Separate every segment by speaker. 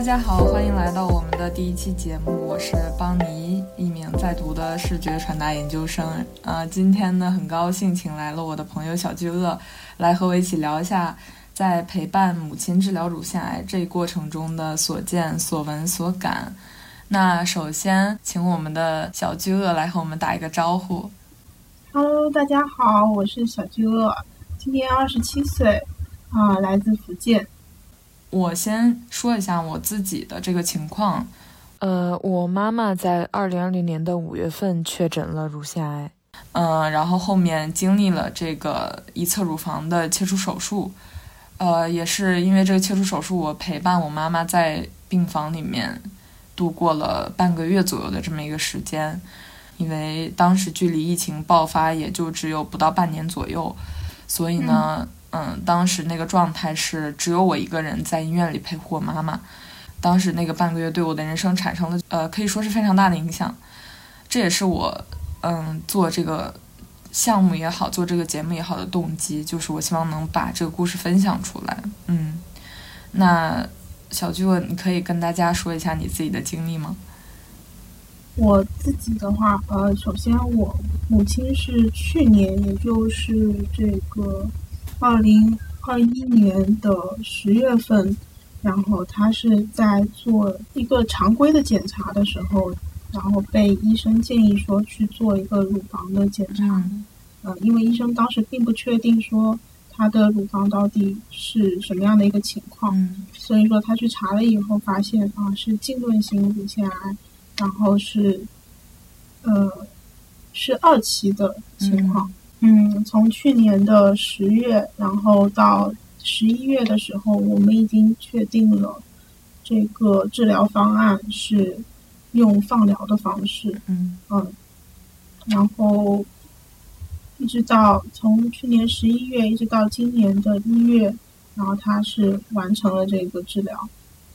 Speaker 1: 大家好，欢迎来到我们的第一期节目，我是邦尼，一名在读的视觉传达研究生。呃，今天呢，很高兴请来了我的朋友小巨鳄，来和我一起聊一下在陪伴母亲治疗乳腺癌这一过程中的所见所闻所感。那首先，请我们的小巨鳄来和我们打一个招呼。
Speaker 2: Hello，大家好，我是小巨鳄，今年二十七岁，啊，来自福建。
Speaker 1: 我先说一下我自己的这个情况，呃，我妈妈在二零二零年的五月份确诊了乳腺癌，嗯，然后后面经历了这个一侧乳房的切除手术，呃，也是因为这个切除手术，我陪伴我妈妈在病房里面度过了半个月左右的这么一个时间，因为当时距离疫情爆发也就只有不到半年左右，所以呢。嗯，嗯当时那个状态是只有我一个人在医院里陪护我妈妈。当时那个半个月对我的人生产生了呃，可以说是非常大的影响。这也是我嗯做这个项目也好，做这个节目也好的动机，就是我希望能把这个故事分享出来。嗯，那小巨问，你可以跟大家说一下你自己的经历吗？
Speaker 2: 我自己的话，呃，首先我母亲是去年，也就是这个。二零二一年的十月份，然后他是在做一个常规的检查的时候，然后被医生建议说去做一个乳房的检查。嗯，因为医生当时并不确定说他的乳房到底是什么样的一个情况，所以说他去查了以后发现啊是浸润型乳腺癌，然后是呃是二期的情况。嗯，从去年的十月，然后到十一月的时候，我们已经确定了这个治疗方案是用放疗的方式。
Speaker 1: 嗯
Speaker 2: 嗯，然后一直到从去年十一月一直到今年的一月，然后他是完成了这个治疗。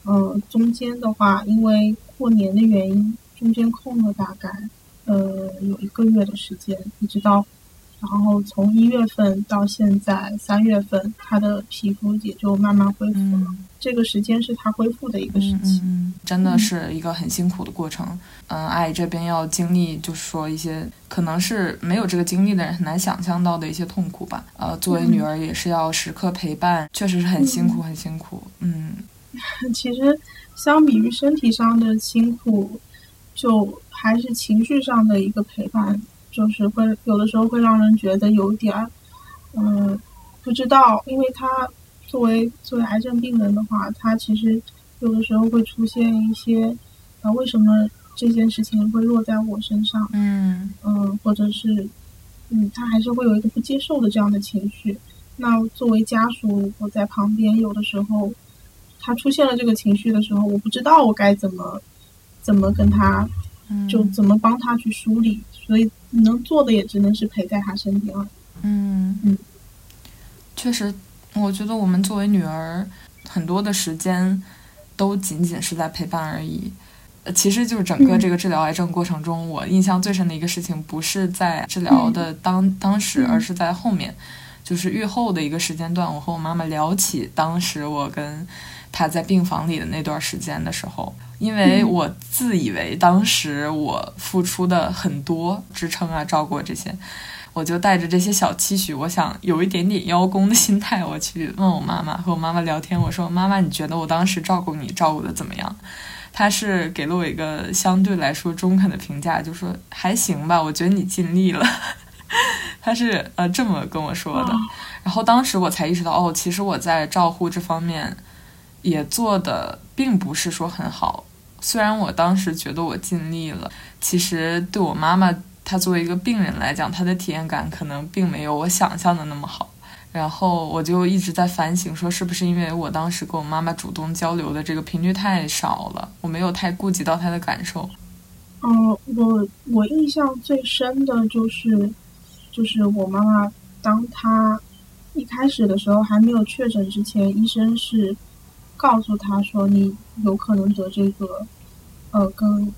Speaker 2: 嗯，中间的话，因为过年的原因，中间空了大概呃有一个月的时间，一直到。然后从一月份到现在三月份，他的皮肤也就慢慢恢复了。这个时间是他恢复的一个时期，
Speaker 1: 真的是一个很辛苦的过程。嗯，阿姨这边要经历，就是说一些可能是没有这个经历的人很难想象到的一些痛苦吧。呃，作为女儿也是要时刻陪伴，确实是很辛苦，很辛苦。嗯，
Speaker 2: 其实相比于身体上的辛苦，就还是情绪上的一个陪伴。就是会有的时候会让人觉得有点，嗯，不知道，因为他作为作为癌症病人的话，他其实有的时候会出现一些，啊，为什么这件事情会落在我身上？
Speaker 1: 嗯
Speaker 2: 嗯，或者是，嗯，他还是会有一个不接受的这样的情绪。那作为家属，我在旁边，有的时候他出现了这个情绪的时候，我不知道我该怎么怎么跟他，就怎么帮他去梳理，所以。能做的也只能是陪在他身边了。嗯嗯，
Speaker 1: 确实，我觉得我们作为女儿，很多的时间都仅仅是在陪伴而已。呃，其实就是整个这个治疗癌症过程中，我印象最深的一个事情，不是在治疗的当当时，而是在后面，就是愈后的一个时间段。我和我妈妈聊起当时我跟她在病房里的那段时间的时候。因为我自以为当时我付出的很多，支撑啊、照顾这些，我就带着这些小期许，我想有一点点邀功的心态，我去问我妈妈，和我妈妈聊天，我说：“妈妈，你觉得我当时照顾你照顾的怎么样？”她是给了我一个相对来说中肯的评价，就说：“还行吧，我觉得你尽力了。”她是呃这么跟我说的。然后当时我才意识到，哦，其实我在照护这方面也做的并不是说很好。虽然我当时觉得我尽力了，其实对我妈妈，她作为一个病人来讲，她的体验感可能并没有我想象的那么好。然后我就一直在反省，说是不是因为我当时跟我妈妈主动交流的这个频率太少了，我没有太顾及到她的感受。
Speaker 2: 嗯，我我印象最深的就是，就是我妈妈，当她一开始的时候还没有确诊之前，医生是告诉她说你有可能得这个。呃，跟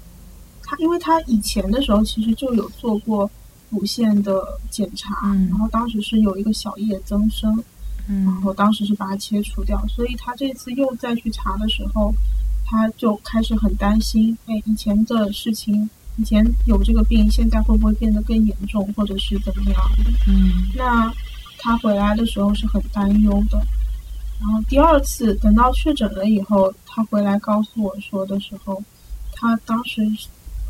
Speaker 2: 他，因为他以前的时候其实就有做过乳腺的检查，然后当时是有一个小叶增生，然后当时是把它切除掉，所以他这次又再去查的时候，他就开始很担心，哎，以前的事情，以前有这个病，现在会不会变得更严重，或者是怎么样的？
Speaker 1: 嗯
Speaker 2: 那他回来的时候是很担忧的。然后第二次等到确诊了以后，他回来告诉我说的时候，他当时，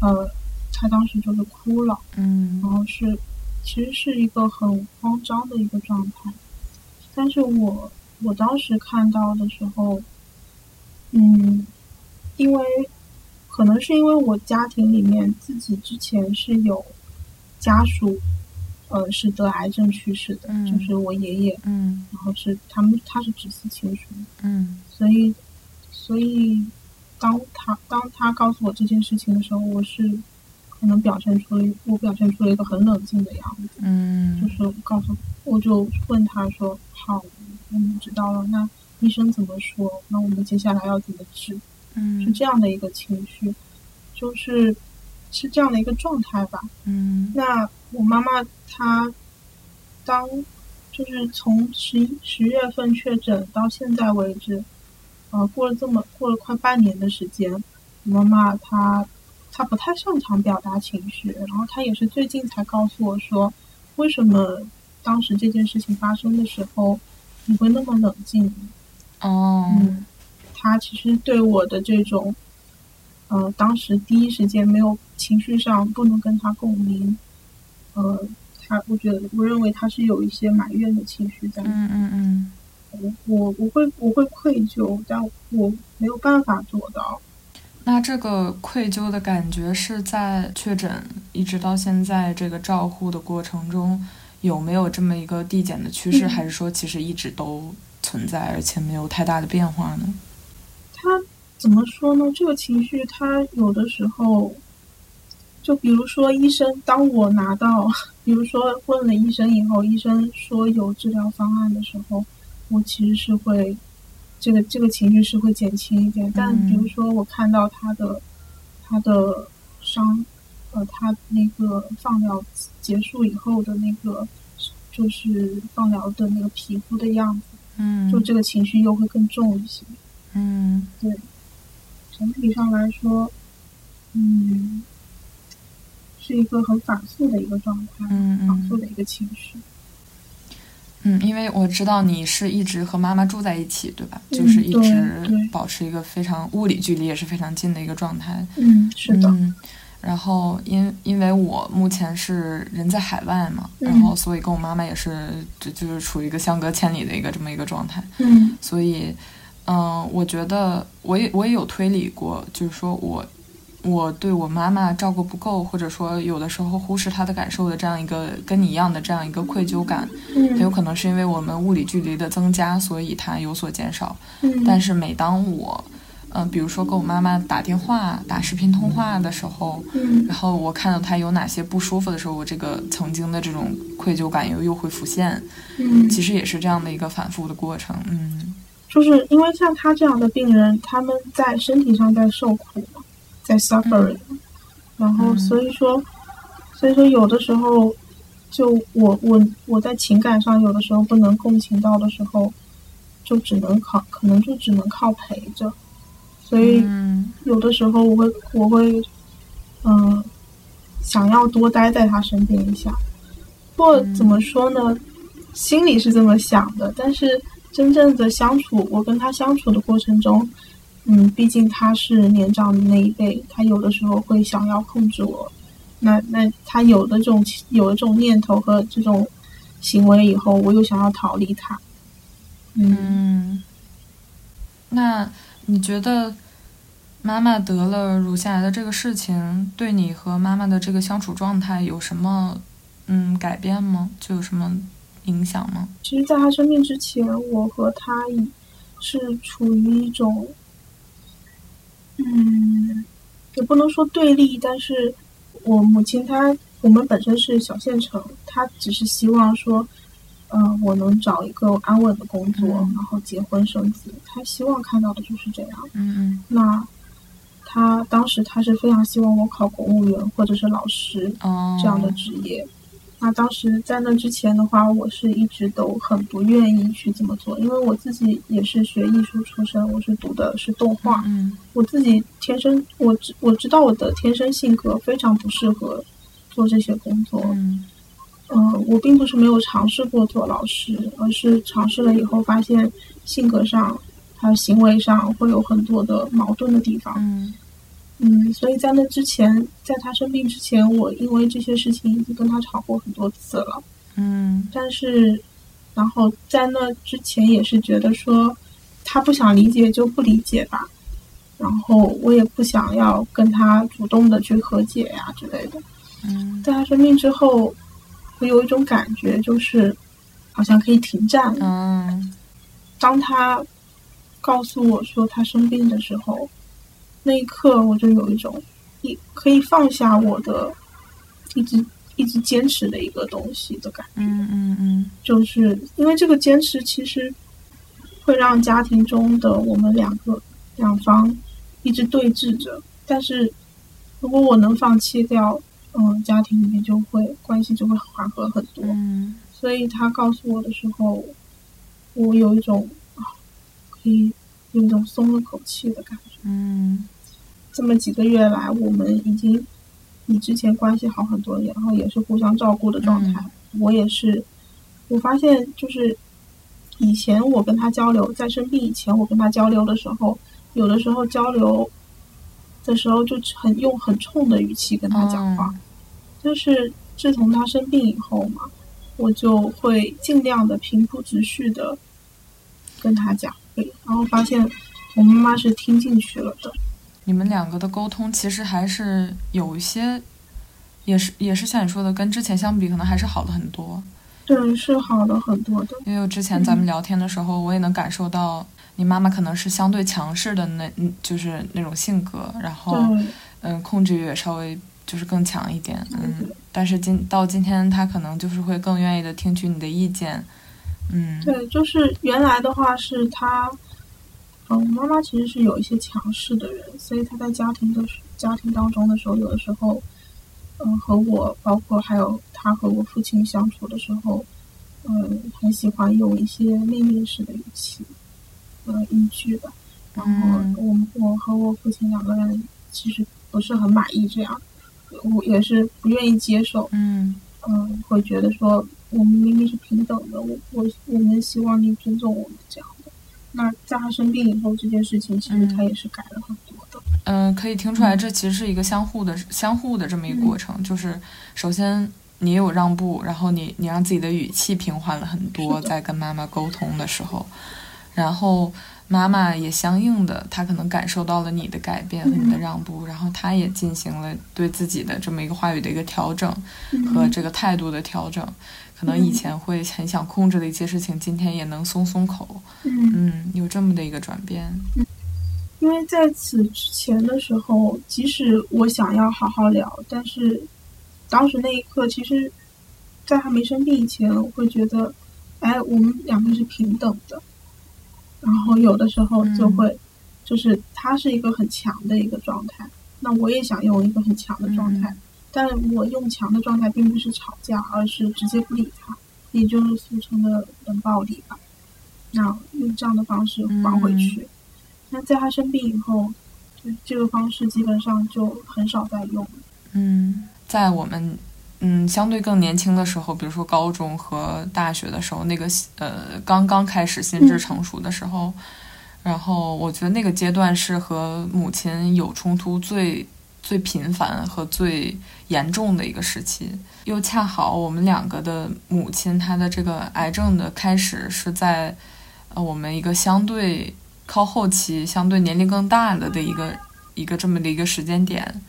Speaker 2: 呃，他当时就是哭了，
Speaker 1: 嗯。
Speaker 2: 然后是其实是一个很慌张的一个状态。但是我我当时看到的时候，嗯，因为可能是因为我家庭里面自己之前是有家属，呃，是得癌症去世的，
Speaker 1: 嗯
Speaker 2: 就是我爷爷，
Speaker 1: 嗯。
Speaker 2: 然后是他们他是直系亲属，
Speaker 1: 嗯。
Speaker 2: 所以所以当他当他告诉我这件事情的时候，我是可能表现出了我表现出了一个很冷静的样子。嗯就
Speaker 1: 嗯
Speaker 2: 是告诉，我就问他说：“好，我们知道了，那医生怎么说？那我们接下来要怎么治？”嗯是
Speaker 1: 嗯
Speaker 2: 这样的一个情绪，就是是这样的一个状态吧。
Speaker 1: 嗯
Speaker 2: 那我妈妈她当就是从十一十月份确诊到现在为止，呃，过了这么过了快半年的时间，我妈妈她她不太擅长表达情绪，然后她也是最近才告诉我说，为什么当时这件事情发生的时候你会那么冷静？
Speaker 1: 哦
Speaker 2: 嗯，她其实对我的这种，呃，当时第一时间没有情绪上不能跟她共鸣，呃，她我觉得我认为她是有一些埋怨的情绪在。
Speaker 1: 嗯嗯嗯
Speaker 2: 我我我会我会愧疚，但我没有办法做到。
Speaker 1: 那这个愧疚的感觉是在确诊一直到现在这个照护的过程中，有没有这么一个递减的趋势，
Speaker 2: 嗯
Speaker 1: 还是说其实一直都存在，而且没有太大的变化呢？
Speaker 2: 他怎么说呢？这个情绪，他有的时候，就比如说医生，当我拿到，比如说问了医生以后，医生说有治疗方案的时候，我其实是会，这个这个情绪是会减轻一点。但比如说我看到他的他的伤，呃，他那个放疗结束以后的那个，就是放疗的那个皮肤的样子，
Speaker 1: 嗯
Speaker 2: 就这个情绪又会更重一些。
Speaker 1: 嗯对
Speaker 2: 整体上来说，嗯，是一个很反复的一个状态，
Speaker 1: 嗯嗯
Speaker 2: 反复的一个情绪。
Speaker 1: 嗯，因为我知道你是一直和妈妈住在一起，对吧？
Speaker 2: 嗯
Speaker 1: 就是一直保持一个非常物理距离也是非常近的一个状态。
Speaker 2: 嗯，是的，
Speaker 1: 嗯，然后因因为我目前是人在海外嘛，
Speaker 2: 嗯
Speaker 1: 然后所以跟我妈妈也是就就是处于一个相隔千里的一个这么一个状态，
Speaker 2: 嗯
Speaker 1: 所以嗯、我觉得我也我也有推理过，就是说我我对我妈妈照顾不够，或者说有的时候忽视她的感受的这样一个跟你一样的这样一个愧疚感，很有
Speaker 2: 嗯
Speaker 1: 可能是因为我们物理距离的增加，所以它有所减少。
Speaker 2: 嗯，
Speaker 1: 但是每当我，嗯、比如说跟我妈妈打电话、打视频通话的时候，
Speaker 2: 嗯
Speaker 1: 然后我看到她有哪些不舒服的时候，我这个曾经的这种愧疚感又又会浮现。
Speaker 2: 嗯，
Speaker 1: 其实也是这样的一个反复的过程。嗯
Speaker 2: 就是因为像他这样的病人，他们在身体上在受苦嘛，在 suffering，、然后
Speaker 1: 嗯
Speaker 2: 所以说，所以说有的时候，就我我我在情感上有的时候不能共情到的时候，就只能靠可能就只能靠陪着，所以。
Speaker 1: 嗯
Speaker 2: 有的时候我会我会，嗯、想要多待在他身边一下。不过
Speaker 1: 嗯
Speaker 2: 怎么说呢，心里是这么想的，但是真正的相处，我跟他相处的过程中，嗯，毕竟他是年长的那一辈，他有的时候会想要控制我。那那他有的这种有的这种念头和这种行为以后，我又想要逃离他。嗯
Speaker 1: 嗯，那你觉得妈妈得了乳腺癌的这个事情，对你和妈妈的这个相处状态有什么嗯改变吗？就有什么影响吗？
Speaker 2: 其实，在他生病之前，我和他已是处于一种，嗯，也不能说对立，但是我母亲她，我们本身是小县城，她只是希望说，嗯、我能找一个安稳的工作，
Speaker 1: 嗯
Speaker 2: 然后结婚生子，她希望看到的就是这样。
Speaker 1: 嗯
Speaker 2: 那她当时她是非常希望我考公务员或者是老师这样的职业。那当时在那之前的话，我是一直都很不愿意去这么做，因为我自己也是学艺术出身，我是读的是动画，
Speaker 1: 嗯
Speaker 2: 我自己天生我知我知道我的天生性格非常不适合做这些工作，
Speaker 1: 嗯
Speaker 2: 呃，我并不是没有尝试过做老师，而是尝试了以后发现性格上还有行为上会有很多的矛盾的地方。
Speaker 1: 嗯
Speaker 2: 嗯，所以在那之前，在他生病之前，我因为这些事情已经跟他吵过很多次了。
Speaker 1: 嗯
Speaker 2: 但是，然后在那之前也是觉得说，他不想理解就不理解吧。然后我也不想要跟他主动的去和解呀、之类的。
Speaker 1: 嗯
Speaker 2: 在他生病之后，我有一种感觉，就是好像可以停战了。
Speaker 1: 嗯
Speaker 2: 当他告诉我说他生病的时候，那一刻我就有一种一可以放下我的一直一直坚持的一个东西的感觉。
Speaker 1: 嗯嗯嗯
Speaker 2: 就是因为这个坚持，其实会让家庭中的我们两个两方一直对峙着。但是如果我能放弃掉，嗯，家庭里面就会关系就会缓和很多。
Speaker 1: 嗯
Speaker 2: 所以他告诉我的时候，我有一种啊，可以有一种松了口气的感觉。
Speaker 1: 嗯
Speaker 2: 这么几个月来，我们已经比之前关系好很多，然后也是互相照顾的状态。我也是，我发现就是以前我跟他交流，在生病以前我跟他交流的时候，有的时候交流的时候就很用很冲的语气跟他讲话。就是自从他生病以后嘛，我就会尽量的平铺直叙的跟他讲，对，然后发现我妈妈是听进去了的。
Speaker 1: 你们两个的沟通其实还是有一些，也是也是像你说的，跟之前相比，可能还是好了很多。
Speaker 2: 对，是好了很多的。
Speaker 1: 因为之前咱们聊天的时候，我也能感受到你妈妈可能是相对强势的那，嗯就是那种性格，然后，嗯，控制欲也稍微就是更强一点，嗯。但是今到今天，她可能就是会更愿意的听取你的意见，嗯
Speaker 2: 对，就是原来的话是他，嗯，妈妈其实是有一些强势的人，所以她在家庭的时家庭当中的时候，有的时候，嗯，和我包括还有她和我父亲相处的时候，嗯，很喜欢用一些命令式的语气，呃，语句吧。然后
Speaker 1: 嗯
Speaker 2: 我我和我父亲两个人其实不是很满意这样，我也是不愿意接受。
Speaker 1: 嗯
Speaker 2: 嗯，会觉得说我们明明是平等的，我我我们希望你尊重我们这样的。那在他生病以后，这件事情其实他也是改了很多的。
Speaker 1: 嗯、可以听出来，这其实是一个相互的、相互的这么一个过程。就是首先你有让步，然后你你让自己的语气平缓了很多，在跟妈妈沟通的时候，然后妈妈也相应的，她可能感受到了你的改变和你的
Speaker 2: 嗯
Speaker 1: 让步，然后她也进行了对自己的这么一个话语的一个调整
Speaker 2: 嗯
Speaker 1: 和这个态度的调整。可能以前会很想控制的一些事情，今天也能松松口。
Speaker 2: 嗯，
Speaker 1: 嗯，有这么的一个转变。
Speaker 2: 因为在此之前的时候，即使我想要好好聊，但是当时那一刻，其实，在他没生病以前，我会觉得，哎，我们两个是平等的。然后有的时候就会，就是他是一个很强的一个状态，那我也想用一个很强的状态，但我用强的状态并不是吵架，而是直接不理他，也就是俗称的冷暴力吧。那用这样的方式还回去。那在他生病以后，就这个方式基本上就很少再用了。
Speaker 1: 嗯，在我们嗯相对更年轻的时候，比如说高中和大学的时候，那个呃刚刚开始心智成熟的时候，然后我觉得那个阶段是和母亲有冲突最最频繁和最严重的一个时期。又恰好我们两个的母亲，她的这个癌症的开始是在呃我们一个相对靠后期、相对年龄更大了的一个一个这么的一个时间点。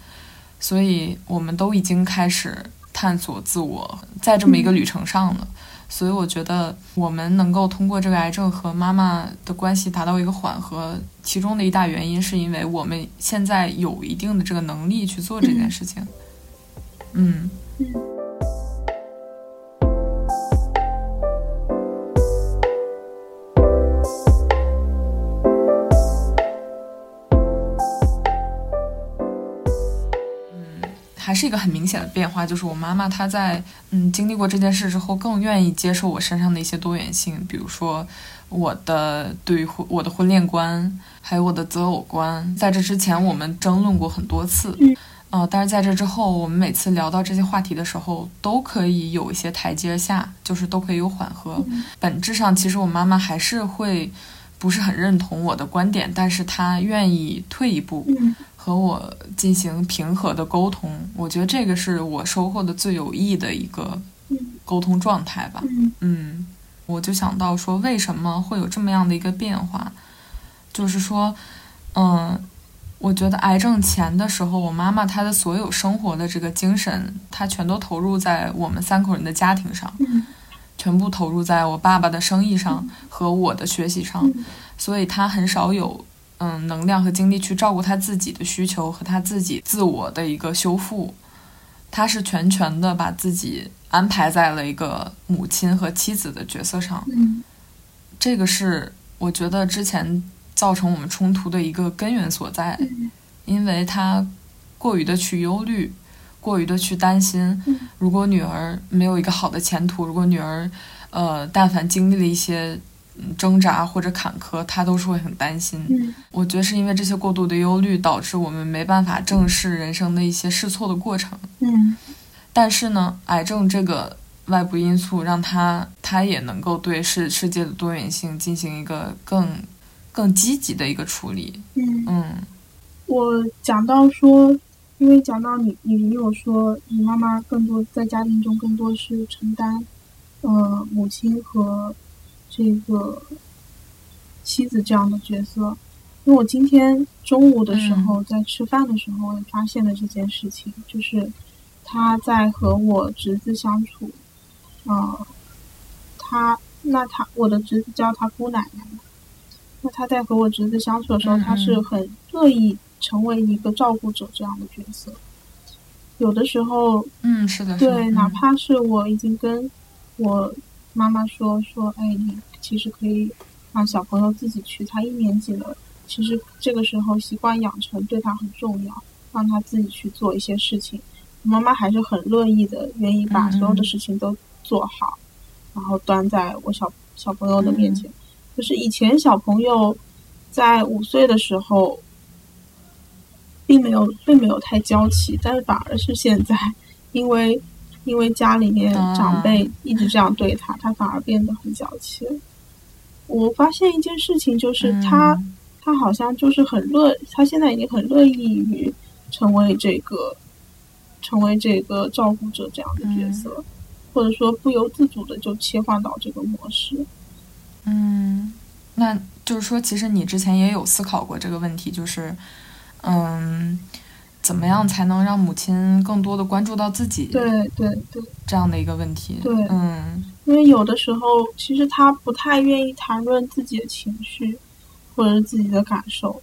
Speaker 1: 所以我们都已经开始探索自我，在这么一个旅程上了。所以我觉得我们能够通过这个癌症和妈妈的关系达到一个缓和，其中的一大原因是因为我们现在有一定的这个能力去做这件事情。嗯。
Speaker 2: 嗯
Speaker 1: 还是一个很明显的变化，就是我妈妈她在嗯经历过这件事之后，更愿意接受我身上的一些多元性，比如说我的对于婚我的婚恋观，还有我的择偶观。在这之前，我们争论过很多次，
Speaker 2: 嗯
Speaker 1: 呃，但是在这之后，我们每次聊到这些话题的时候，都可以有一些台阶下，就是都可以有缓和。本质上，其实我妈妈还是会不是很认同我的观点，但是她愿意退一步。
Speaker 2: 嗯
Speaker 1: 和我进行平和的沟通，我觉得这个是我收获的最有益的一个
Speaker 2: 嗯
Speaker 1: 沟通状态吧。
Speaker 2: 嗯
Speaker 1: 嗯，我就想到说，为什么会有这么样的一个变化？就是说，嗯，我觉得癌症前的时候，我妈妈她的所有生活的这个精神，她全都投入在我们三口人的家庭上，
Speaker 2: 嗯
Speaker 1: 全部投入在我爸爸的生意上和我的学习上，
Speaker 2: 嗯
Speaker 1: 所以她很少有嗯能量和精力去照顾他自己的需求和他自己自我的一个修复。他是全权的把自己安排在了一个母亲和妻子的角色上，
Speaker 2: 嗯。
Speaker 1: 这个是我觉得之前造成我们冲突的一个根源所在，
Speaker 2: 嗯。
Speaker 1: 因为他过于的去忧虑，过于的去担心
Speaker 2: 嗯，
Speaker 1: 如果女儿没有一个好的前途，如果女儿呃但凡经历了一些嗯挣扎或者坎坷，他都是会很担心。
Speaker 2: 嗯
Speaker 1: 我觉得是因为这些过度的忧虑，导致我们没办法正视人生的一些试错的过程。
Speaker 2: 嗯
Speaker 1: 但是呢，癌症这个外部因素让他他也能够对世世界的多元性进行一个更更积极的一个处理。
Speaker 2: 嗯，
Speaker 1: 嗯
Speaker 2: 我讲到说，因为讲到你，你你有说你妈妈更多在家庭中更多是承担，呃，母亲和这个妻子这样的角色。因为我今天中午的时候在吃饭的时候我也发现了这件事情，就是他在和我侄子相处，呃，他那他我的侄子叫他姑奶奶嘛，那他在和我侄子相处的时候，
Speaker 1: 嗯
Speaker 2: 她是
Speaker 1: 嗯
Speaker 2: 很乐意成为一个照顾者这样的角色。有的时候，
Speaker 1: 嗯，是的，是的
Speaker 2: 对，
Speaker 1: 嗯
Speaker 2: 哪怕是我已经跟我妈妈说说，哎，你其实可以让小朋友自己去，他一年级了，其实这个时候习惯养成对他很重要，让他自己去做一些事情。妈妈还是很乐意的，愿意把所有的事情都做好，然后端在我小小朋友的面前。就是以前小朋友在五岁的时候，并没有并没有太娇气，但是反而是现在，因为因为家里面
Speaker 1: 啊
Speaker 2: 长辈一直这样对他，他反而变得很娇气了。我发现一件事情，就是他、
Speaker 1: 嗯
Speaker 2: 他好像就是很乐，他现在已经很乐意于成为这个成为这个照顾者这样的角色，或者说不由自主的就切换到这个模式。
Speaker 1: 嗯，那就是说，其实你之前也有思考过这个问题，就是嗯，怎么样才能让母亲更多的关注到自己
Speaker 2: 对对对，
Speaker 1: 这样的一个问题？
Speaker 2: 对
Speaker 1: 嗯
Speaker 2: 因为有的时候其实他不太愿意谈论自己的情绪或者是自己的感受，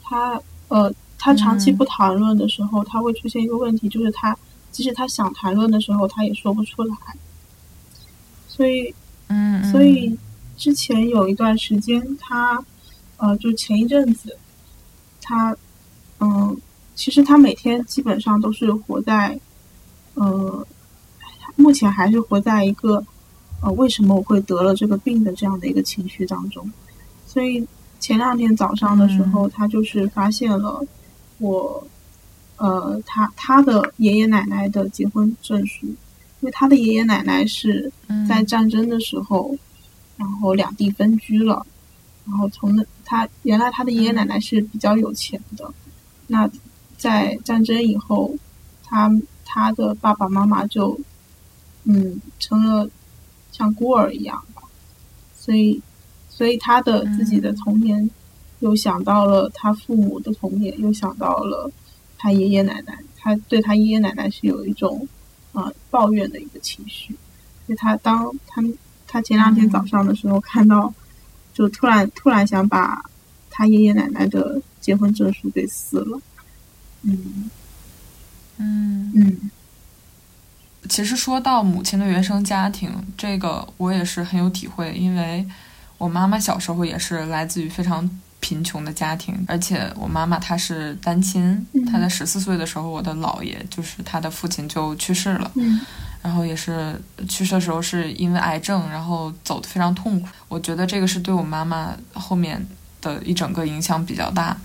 Speaker 2: 他呃，他长期
Speaker 1: 嗯。
Speaker 2: 不谈论的时候，他会出现一个问题，就是他即使他想谈论的时候，他也说不出来。所以，
Speaker 1: 嗯，嗯。
Speaker 2: 所以之前有一段时间，他呃，就前一阵子，他嗯、其实他每天基本上都是活在呃，目前还是活在一个呃，为什么我会得了这个病的这样的一个情绪当中。所以前两天早上的时候，他就是发现了我呃，他他的爷爷奶奶的结婚证书，因为他的爷爷奶奶是
Speaker 1: 嗯。
Speaker 2: 在战争的时候，然后两地分居了，然后从那他原来他的爷爷奶奶是比较有钱的，那在战争以后，他他的爸爸妈妈就嗯成了像孤儿一样吧，所以所以他的自己的童年又想到了他父母的童年，又想到了他爷爷奶奶，他对他爷爷奶奶是有一种啊、呃抱怨的一个情绪。就他当他他前两天早上的时候看到，就突然突然想把他爷爷奶奶的结婚证书给撕了。嗯。
Speaker 1: 嗯。
Speaker 2: 嗯
Speaker 1: 其实说到母亲的原生家庭，这个我也是很有体会，因为我妈妈小时候也是来自于非常贫穷的家庭，而且我妈妈她是单亲，她在十四岁的时候，我的姥爷就是她的父亲就去世了，然后也是去世的时候是因为癌症，然后走的非常痛苦。我觉得这个是对我妈妈后面的一整个影响比较大。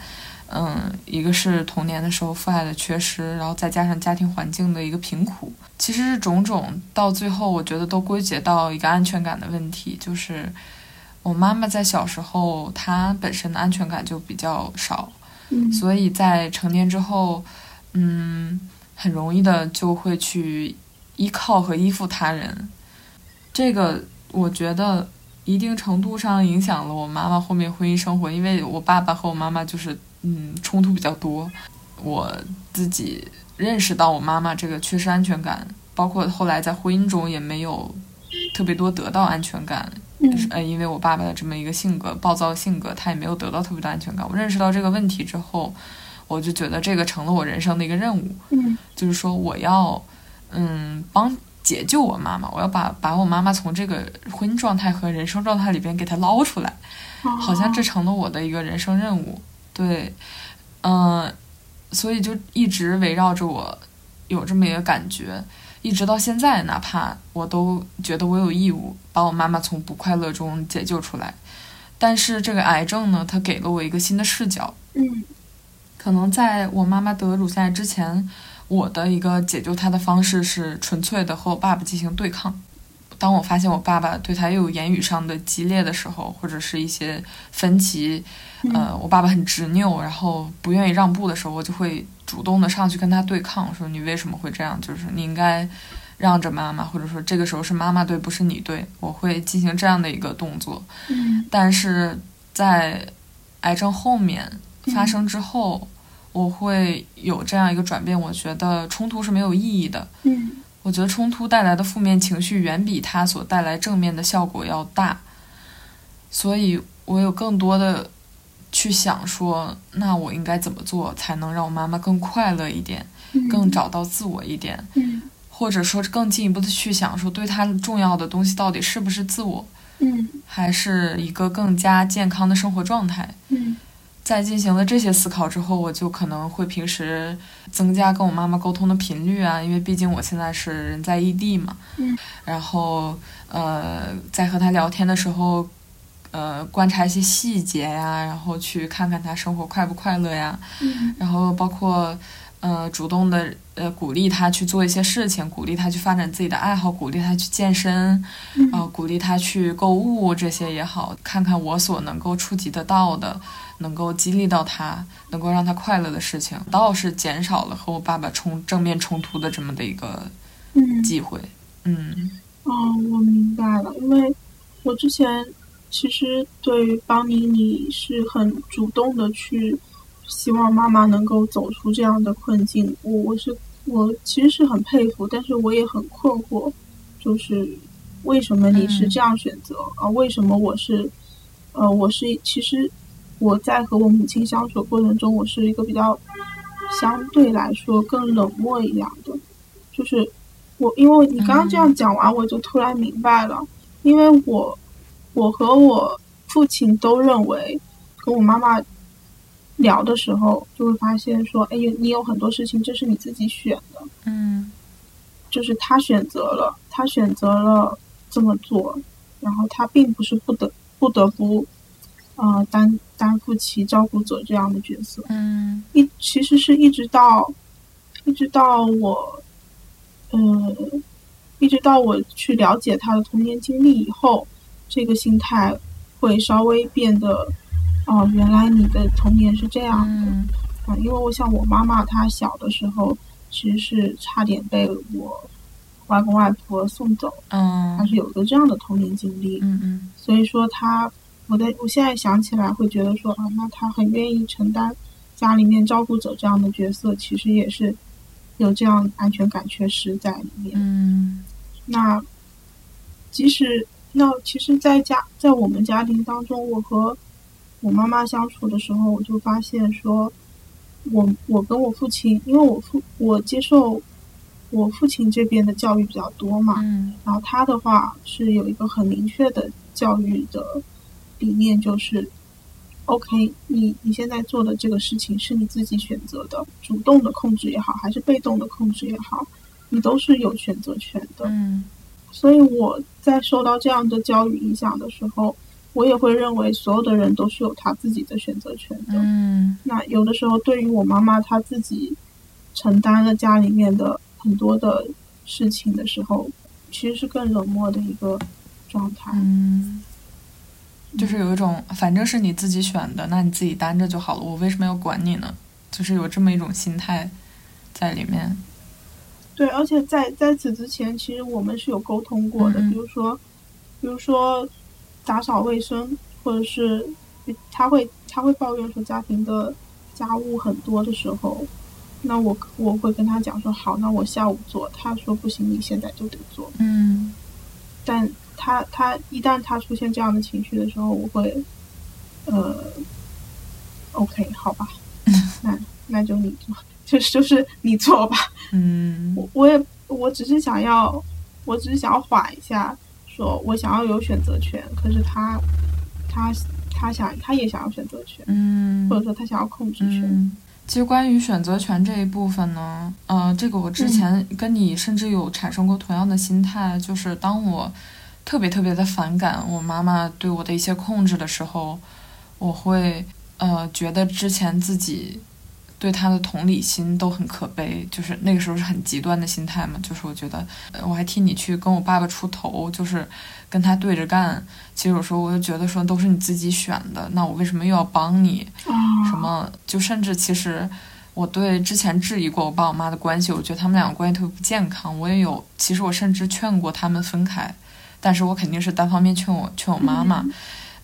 Speaker 1: 嗯，一个是童年的时候父爱的缺失，然后再加上家庭环境的一个贫苦，其实是种种到最后，我觉得都归结到一个安全感的问题，就是我妈妈在小时候她本身的安全感就比较少，所以在成年之后，嗯，很容易的就会去依靠和依附他人，这个我觉得一定程度上影响了我妈妈后面婚姻生活，因为我爸爸和我妈妈就是。嗯，冲突比较多。我自己认识到我妈妈这个缺失安全感，包括后来在婚姻中也没有特别多得到安全感。
Speaker 2: 嗯，
Speaker 1: 呃，因为我爸爸的这么一个性格，暴躁性格，他也没有得到特别多安全感。我认识到这个问题之后，我就觉得这个成了我人生的一个任务。
Speaker 2: 嗯，
Speaker 1: 就是说我要嗯帮解救我妈妈，我要把把我妈妈从这个婚姻状态和人生状态里边给她捞出来，好像这成了我的一个人生任务。对，嗯，所以就一直围绕着我，有这么一个感觉，一直到现在，哪怕我都觉得我有义务把我妈妈从不快乐中解救出来。但是这个癌症呢，它给了我一个新的视角。
Speaker 2: 嗯，
Speaker 1: 可能在我妈妈得乳腺癌之前，我的一个解救她的方式是纯粹的和我爸爸进行对抗。当我发现我爸爸对他又有言语上的激烈的时候，或者是一些分歧，呃，我爸爸很执拗，然后不愿意让步的时候，我就会主动的上去跟他对抗，说你为什么会这样？就是你应该让着妈妈，或者说这个时候是妈妈对，不是你对。我会进行这样的一个动作。
Speaker 2: 嗯，
Speaker 1: 但是在癌症后面发生之后，我会有这样一个转变，我觉得冲突是没有意义的。
Speaker 2: 嗯。
Speaker 1: 我觉得冲突带来的负面情绪远比它所带来正面的效果要大，所以我有更多的去想说，那我应该怎么做才能让我妈妈更快乐一点，更找到自我一点，或者说更进一步的去想说，对她重要的东西到底是不是自我，还是一个更加健康的生活状态。在进行了这些思考之后，我就可能会平时增加跟我妈妈沟通的频率啊，因为毕竟我现在是人在异地嘛。
Speaker 2: 嗯。
Speaker 1: 然后，呃，在和她聊天的时候，呃，观察一些细节呀，然后去看看她生活快不快乐呀。
Speaker 2: 嗯。
Speaker 1: 然后包括，呃，主动的呃鼓励他去做一些事情，鼓励他去发展自己的爱好，鼓励他去健身，
Speaker 2: 呃，
Speaker 1: 鼓励他去购物这些也好，看看我所能够触及得到的。能够激励到他，能够让他快乐的事情，倒是减少了和我爸爸冲正面冲突的这么的一个机会。嗯，
Speaker 2: 哦，我明白了，因为我之前其实对邦尼你是很主动的去希望妈妈能够走出这样的困境，我我是我其实是很佩服，但是我也很困惑，就是为什么你是这样选择啊？为什么我是呃，我是其实。我在和我母亲相处的过程中，我是一个比较相对来说更冷漠一样的，就是我因为你刚刚这样讲完，我就突然明白了，因为我我和我父亲都认为，跟我妈妈聊的时候，就会发现说，哎，你有很多事情这是你自己选的，
Speaker 1: 嗯，
Speaker 2: 就是他选择了，他选择了这么做，然后他并不是不得不得不。呃，担担负起照顾者这样的角色，
Speaker 1: 嗯，
Speaker 2: 一其实是一直到，一直到我，呃，一直到我去了解他的童年经历以后，这个心态会稍微变得，哦，原来你的童年是这样的，啊，因为我想我妈妈她小的时候其实是差点被我外公外婆送走，
Speaker 1: 嗯，
Speaker 2: 她是有一个这样的童年经历，
Speaker 1: 嗯嗯，
Speaker 2: 所以说她。我的我现在想起来会觉得说啊，那她很愿意承担家里面照顾者这样的角色，其实也是有这样安全感缺失在里面。
Speaker 1: 嗯，
Speaker 2: 那即使那其实，在家在我们家庭当中，我和我妈妈相处的时候，我就发现说，我我跟我父亲，因为我父我接受我父亲这边的教育比较多嘛，然后他的话是有一个很明确的教育的。理念就是，OK，你你现在做的这个事情是你自己选择的，主动的控制也好，还是被动的控制也好，你都是有选择权的。
Speaker 1: 嗯
Speaker 2: 所以我在受到这样的教育影响的时候，我也会认为所有的人都是有他自己的选择权的。
Speaker 1: 嗯
Speaker 2: 那有的时候，对于我妈妈她自己承担了家里面的很多的事情的时候，其实是更冷漠的一个状态。
Speaker 1: 嗯，就是有一种反正是你自己选的，那你自己担着就好了，我为什么要管你呢？就是有这么一种心态在里面。
Speaker 2: 对，而且在在此之前，其实我们是有沟通过的，
Speaker 1: 嗯嗯
Speaker 2: 比如说，比如说打扫卫生，或者是他会他会抱怨说家庭的家务很多的时候，那我我会跟他讲说好，那我下午做。他说不行，你现在就得做。
Speaker 1: 嗯
Speaker 2: 但他他一旦他出现这样的情绪的时候，我会，呃，OK，好吧，那那就你做，就是就是你做吧。
Speaker 1: 嗯
Speaker 2: 我我也我只是想要，我只是想要缓一下，说我想要有选择权，可是他他他想他也想要选择权，
Speaker 1: 嗯
Speaker 2: 或者说他想要控制权。
Speaker 1: 嗯，其实关于选择权这一部分呢，呃，这个我之前跟你甚至有产生过同样的心态，就是当我特别特别的反感我妈妈对我的一些控制的时候，我会呃觉得之前自己对他的同理心都很可悲，就是那个时候是很极端的心态嘛，就是我觉得呃我还替你去跟我爸爸出头，就是跟他对着干。其实有时候我就觉得说都是你自己选的，那我为什么又要帮你？
Speaker 2: 啊，
Speaker 1: 什么，就甚至其实我对之前质疑过我爸我妈的关系，我觉得他们两个关系特别不健康。我也有，其实我甚至劝过他们分开，但是我肯定是单方面劝我劝我妈妈，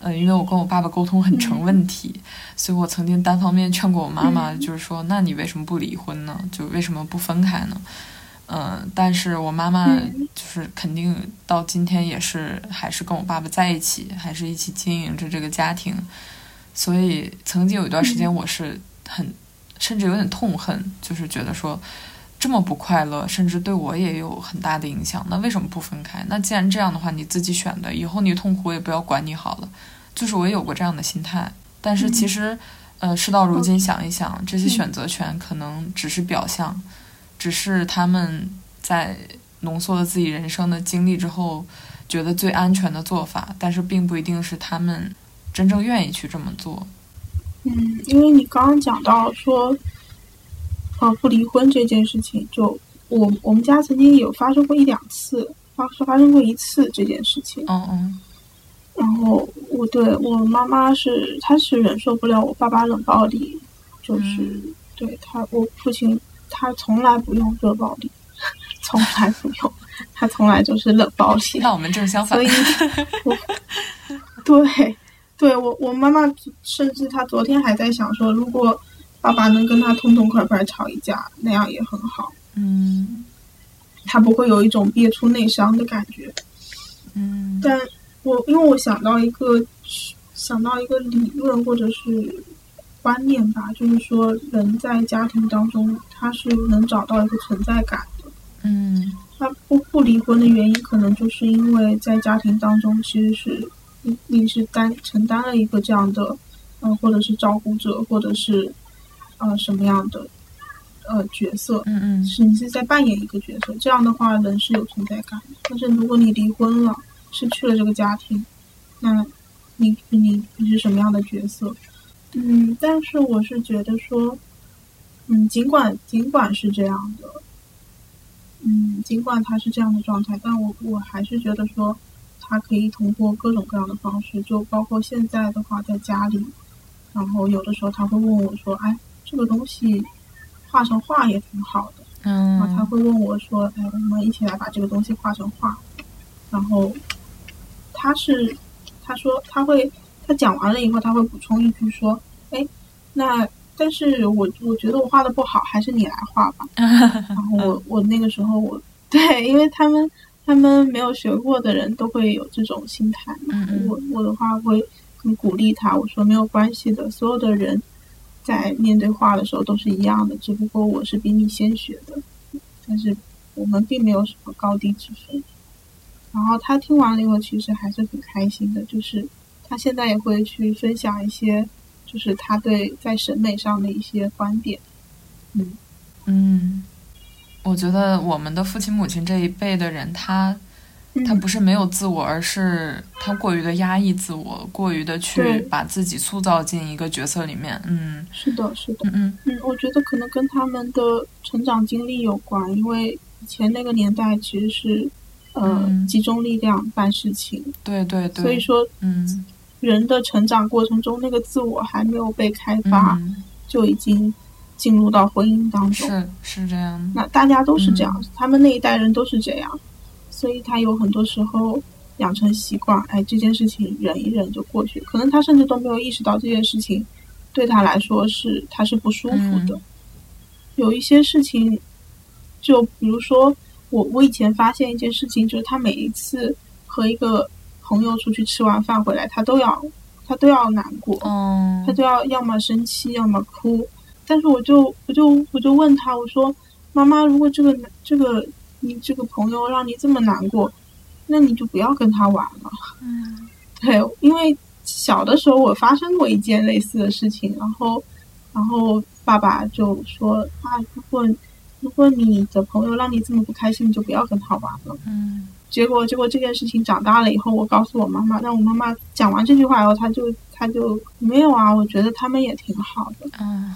Speaker 1: 呃，因为我跟我爸爸沟通很成问题，所以我曾经单方面劝过我妈妈，
Speaker 2: 嗯
Speaker 1: 就是说，那你为什么不离婚呢？就为什么不分开呢？嗯，但是我妈妈
Speaker 2: 嗯
Speaker 1: 就是肯定到今天也是还是跟我爸爸在一起，还是一起经营着这个家庭，所以曾经有一段时间我是很，甚至有点痛恨，就是觉得说这么不快乐，甚至对我也有很大的影响。那为什么不分开？那既然这样的话，你自己选的，以后你痛苦我也不要管你好了。就是我也有过这样的心态，但是其实，呃，事到如今想一想，这些选择权可能只是表象，只是他们在浓缩了自己人生的经历之后，觉得最安全的做法，但是并不一定是他们真正愿意去这么做。
Speaker 2: 嗯，因为你刚刚讲到说，呃，不离婚这件事情，就我我们家曾经有发生过一两次，发发生过一次这件事情。
Speaker 1: 嗯嗯
Speaker 2: 然后我对我妈妈是，她是忍受不了我爸爸冷暴力，就是、对她，我父亲他从来不用热暴力，从来不用，他从来就是冷暴力。
Speaker 1: 那我们正相反
Speaker 2: 所以。我，对，对我我妈妈甚至她昨天还在想说，如果爸爸能跟她痛痛快快吵一架，那样也很好，
Speaker 1: 嗯
Speaker 2: 她不会有一种憋出内伤的感觉。
Speaker 1: 嗯
Speaker 2: 但我因为我想到一个想到一个理论或者是观念吧，就是说人在家庭当中他是能找到一个存在感的。
Speaker 1: 嗯
Speaker 2: 他不不离婚的原因，可能就是因为在家庭当中其实是你你是担承担了一个这样的，呃，或者是照顾者，或者是呃什么样的呃角色，
Speaker 1: 嗯嗯
Speaker 2: 是你是在扮演一个角色，这样的话人是有存在感的。但是如果你离婚了，失去了这个家庭，那你你你是什么样的角色？嗯，但是我是觉得说，嗯，尽管尽管是这样的，嗯，尽管他是这样的状态，但我我还是觉得说，他可以通过各种各样的方式，就包括现在的话，在家里，然后有的时候他会问我说，哎，这个东西画成画也挺好的。然后他
Speaker 1: 嗯
Speaker 2: 会问我说：“哎，我们一起来把这个东西画成画。”然后他是他说他会他讲完了以后，他会补充一句说：“哎，那但是我我觉得我画的不好，还是你来画吧。”然后我我那个时候我对，因为他们他们没有学过的人都会有这种心态嘛。我我的话会很鼓励他，我说没有关系的，所有的人在面对画的时候都是一样的，只不过我是比你先学的，但是我们并没有什么高低之分。然后他听完了以后，其实还是很开心的，就是他现在也会去分享一些就是他对在审美上的一些观点。嗯
Speaker 1: 嗯，我觉得我们的父亲母亲这一辈的人，他他
Speaker 2: 嗯
Speaker 1: 不是没有自我，而是他过于的压抑自我，过于的去把自己塑造进一个角色里面。嗯
Speaker 2: 是的，是的。
Speaker 1: 嗯嗯
Speaker 2: 嗯，我觉得可能跟他们的成长经历有关，因为以前那个年代其实是呃、
Speaker 1: 嗯
Speaker 2: 集中力量办事情，
Speaker 1: 对对对，
Speaker 2: 所以说
Speaker 1: 嗯
Speaker 2: 人的成长过程中，那个自我还没有被开发，
Speaker 1: 嗯，
Speaker 2: 就已经进入到婚姻当中。
Speaker 1: 是是这样的。
Speaker 2: 那大家都是这样，
Speaker 1: 嗯
Speaker 2: 他们那一代人都是这样，所以他有很多时候养成习惯，哎，这件事情忍一忍就过去，可能他甚至都没有意识到这件事情对他来说是他是不舒服的。
Speaker 1: 嗯
Speaker 2: 有一些事情，就比如说我我以前发现一件事情，就是他每一次和一个朋友出去吃完饭回来，他都要他都要难过，
Speaker 1: 嗯
Speaker 2: 他都要要么生气，要么哭。但是我就我就我就问他，我说：“妈妈，如果这个这个你这个朋友让你这么难过，那你就不要跟他玩了。
Speaker 1: 嗯”
Speaker 2: 对，因为小的时候我发生过一件类似的事情，然后然后爸爸就说：“啊，如果如果你的朋友让你这么不开心，你就不要跟他玩了。”
Speaker 1: 嗯
Speaker 2: 结果，结果这件事情长大了以后，我告诉我妈妈，让我妈妈讲完这句话以后，她就她就没有啊，我觉得他们也挺好的。
Speaker 1: 嗯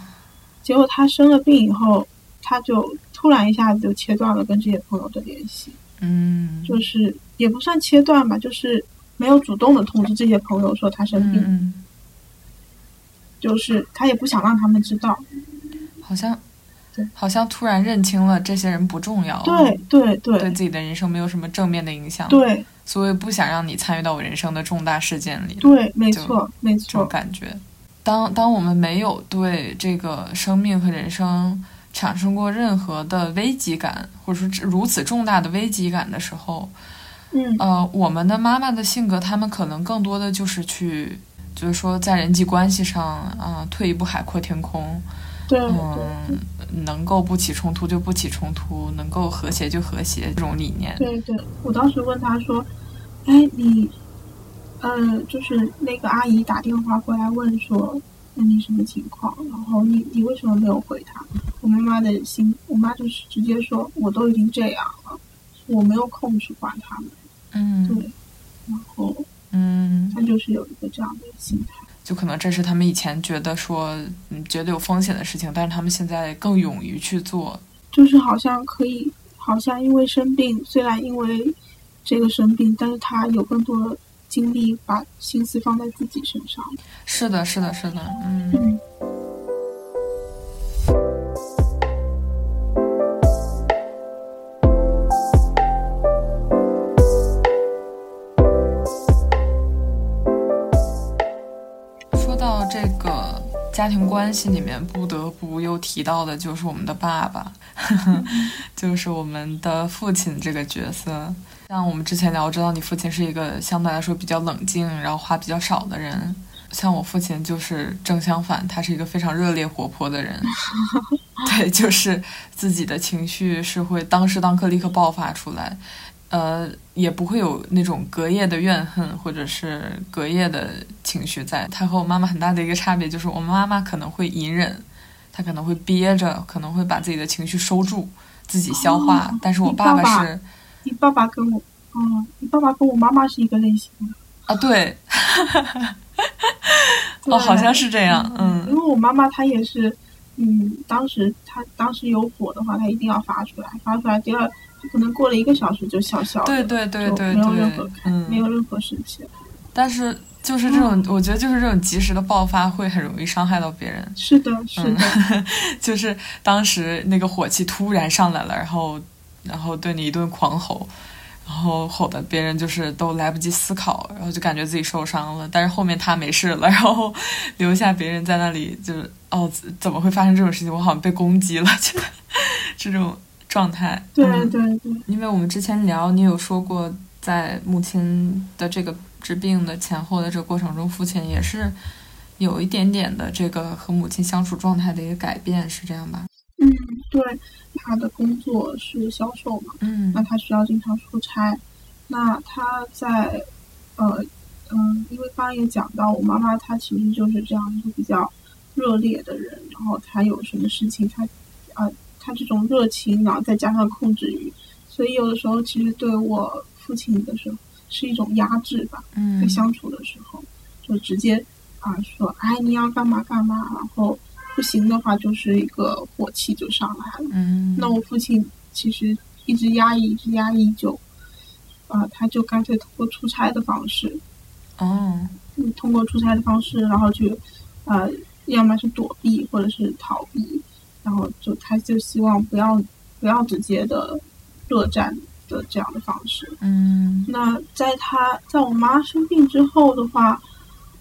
Speaker 2: 结果她生了病以后，她就突然一下子就切断了跟这些朋友的联系，
Speaker 1: 嗯，
Speaker 2: 就是也不算切断吧，就是没有主动的通知这些朋友说她生病，
Speaker 1: 嗯，
Speaker 2: 就是她也不想让他们知道。
Speaker 1: 好像
Speaker 2: 对。
Speaker 1: 好像突然认清了这些人不重要，
Speaker 2: 对对对。
Speaker 1: 对自己的人生没有什么正面的影响，，
Speaker 2: 对
Speaker 1: 所以不想让你参与到我人生的重大事件里，
Speaker 2: 对，没错没
Speaker 1: 这种
Speaker 2: 错，
Speaker 1: 感觉。当当我们没有对这个生命和人生产生过任何的危机感，或者说如此重大的危机感的时候，
Speaker 2: 嗯
Speaker 1: 呃，我们的妈妈的性格，他们可能更多的就是去，就是说在人际关系上啊、退一步海阔天空，
Speaker 2: 对。对
Speaker 1: 嗯，能够不起冲突就不起冲突，能够和谐就和谐这种理念。
Speaker 2: 对对，我当时问他说：“哎，你，呃，就是那个阿姨打电话过来问说，那你什么情况？然后你你为什么没有回她？”我妈妈的心，我妈就是直接说：“我都已经这样了，我没有空去管他们。”
Speaker 1: 嗯
Speaker 2: 对，然后
Speaker 1: 嗯，
Speaker 2: 她就是有一个这样的心态。
Speaker 1: 就可能这是他们以前觉得说，嗯，觉得有风险的事情，但是他们现在更勇于去做。
Speaker 2: 就是好像可以，好像因为生病，虽然因为这个生病，但是他有更多的精力把心思放在自己身上。
Speaker 1: 是的，是的，是的，嗯
Speaker 2: 嗯
Speaker 1: 家庭关系里面，不得不又提到的就是我们的爸爸，就是我们的父亲这个角色。像我们之前聊，知道你父亲是一个相对来说比较冷静，然后话比较少的人。像我父亲就是正相反，他是一个非常热烈活泼的人。对，就是自己的情绪是会当时当刻立刻爆发出来，呃，也不会有那种隔夜的怨恨或者是隔夜的情绪在。他和我妈妈很大的一个差别就是，我妈妈可能会隐忍，她可能会憋着，可能会把自己的情绪收住，自己消化。
Speaker 2: 哦
Speaker 1: 但是我
Speaker 2: 你
Speaker 1: 爸
Speaker 2: 爸爸
Speaker 1: 是
Speaker 2: 你爸爸跟我，嗯，你爸爸跟我妈妈是一个类型的。
Speaker 1: 啊，对，
Speaker 2: 对
Speaker 1: 哦，好像是这样，嗯
Speaker 2: 因为我妈妈她也是，嗯，当时她当时有火的话，她一定要发出来，发出来，第二，她可能过了一个小时就消消了，
Speaker 1: 对对对
Speaker 2: 就
Speaker 1: 对
Speaker 2: 没有任何没
Speaker 1: 嗯，
Speaker 2: 有任何生气。
Speaker 1: 但是就是这种，我觉得就是这种及时的爆发会很容易伤害到别人。
Speaker 2: 是的，是的，
Speaker 1: 就是当时那个火气突然上来了，然后然后对你一顿狂吼，然后吼的别人就是都来不及思考，然后就感觉自己受伤了，但是后面他没事了，然后留下别人在那里就是哦怎怎么会发生这种事情？我好像被攻击了，就 这种状态。
Speaker 2: 对
Speaker 1: 嗯
Speaker 2: 对对，
Speaker 1: 因为我们之前聊，你有说过，在母亲的这个治病的前后的这个过程中，父亲也是有一点点的这个和母亲相处状态的一个改变，是这样吧？
Speaker 2: 嗯，对，他的工作是销售嘛，
Speaker 1: 嗯
Speaker 2: 那他需要经常出差，那他在呃嗯，因为刚刚也讲到，我妈妈她其实就是这样一个比较热烈的人，然后她有什么事情，她啊，她这种热情，然后再加上控制欲，所以有的时候其实对我父亲的时候是一种压制吧。
Speaker 1: 嗯
Speaker 2: 在相处的时候，就直接啊说，哎，你要干嘛干嘛，然后不行的话就是一个火气就上来了。
Speaker 1: 嗯，
Speaker 2: 那我父亲其实一直压抑，一直压抑就，啊、他就干脆通过出差的方式，
Speaker 1: 哦，
Speaker 2: 嗯，通过出差的方式，然后去，呃，要么是躲避或者是逃避，然后就他就希望不要不要直接的热战的这样的方式。
Speaker 1: 嗯
Speaker 2: 那在他在我妈生病之后的话，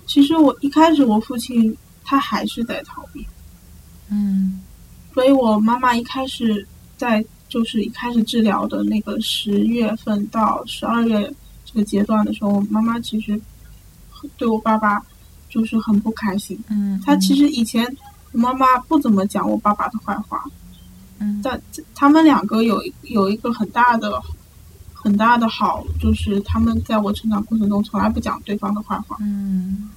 Speaker 2: 其实我一开始我父亲他还是在逃避，
Speaker 1: 嗯
Speaker 2: 所以我妈妈一开始在就是一开始治疗的那个十月份到十二月这个阶段的时候，我妈妈其实对我爸爸就是很不开心。
Speaker 1: 嗯，
Speaker 2: 他其实以前我妈妈不怎么讲我爸爸的坏话，
Speaker 1: 嗯
Speaker 2: 但他们两个有有一个很大的很大的好，就是他们在我成长过程中从来不讲对方的坏话。
Speaker 1: 嗯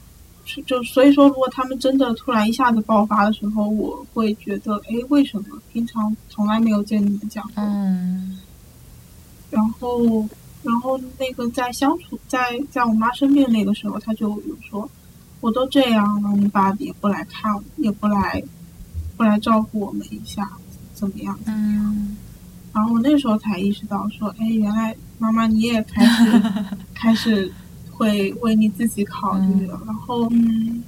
Speaker 2: 是就所以说，如果他们真的突然一下子爆发的时候，我会觉得，哎，为什么平常从来没有见你们讲过？
Speaker 1: 嗯
Speaker 2: 然后，然后那个在相处，在在我妈生病那个时候，他就有说，我都这样了，你爸也不来看，也不来，不来照顾我们一下，怎么样？
Speaker 1: 嗯
Speaker 2: 然后我那时候才意识到，说，哎，原来妈妈你也开始 开始会为你自己考虑了。然后，嗯，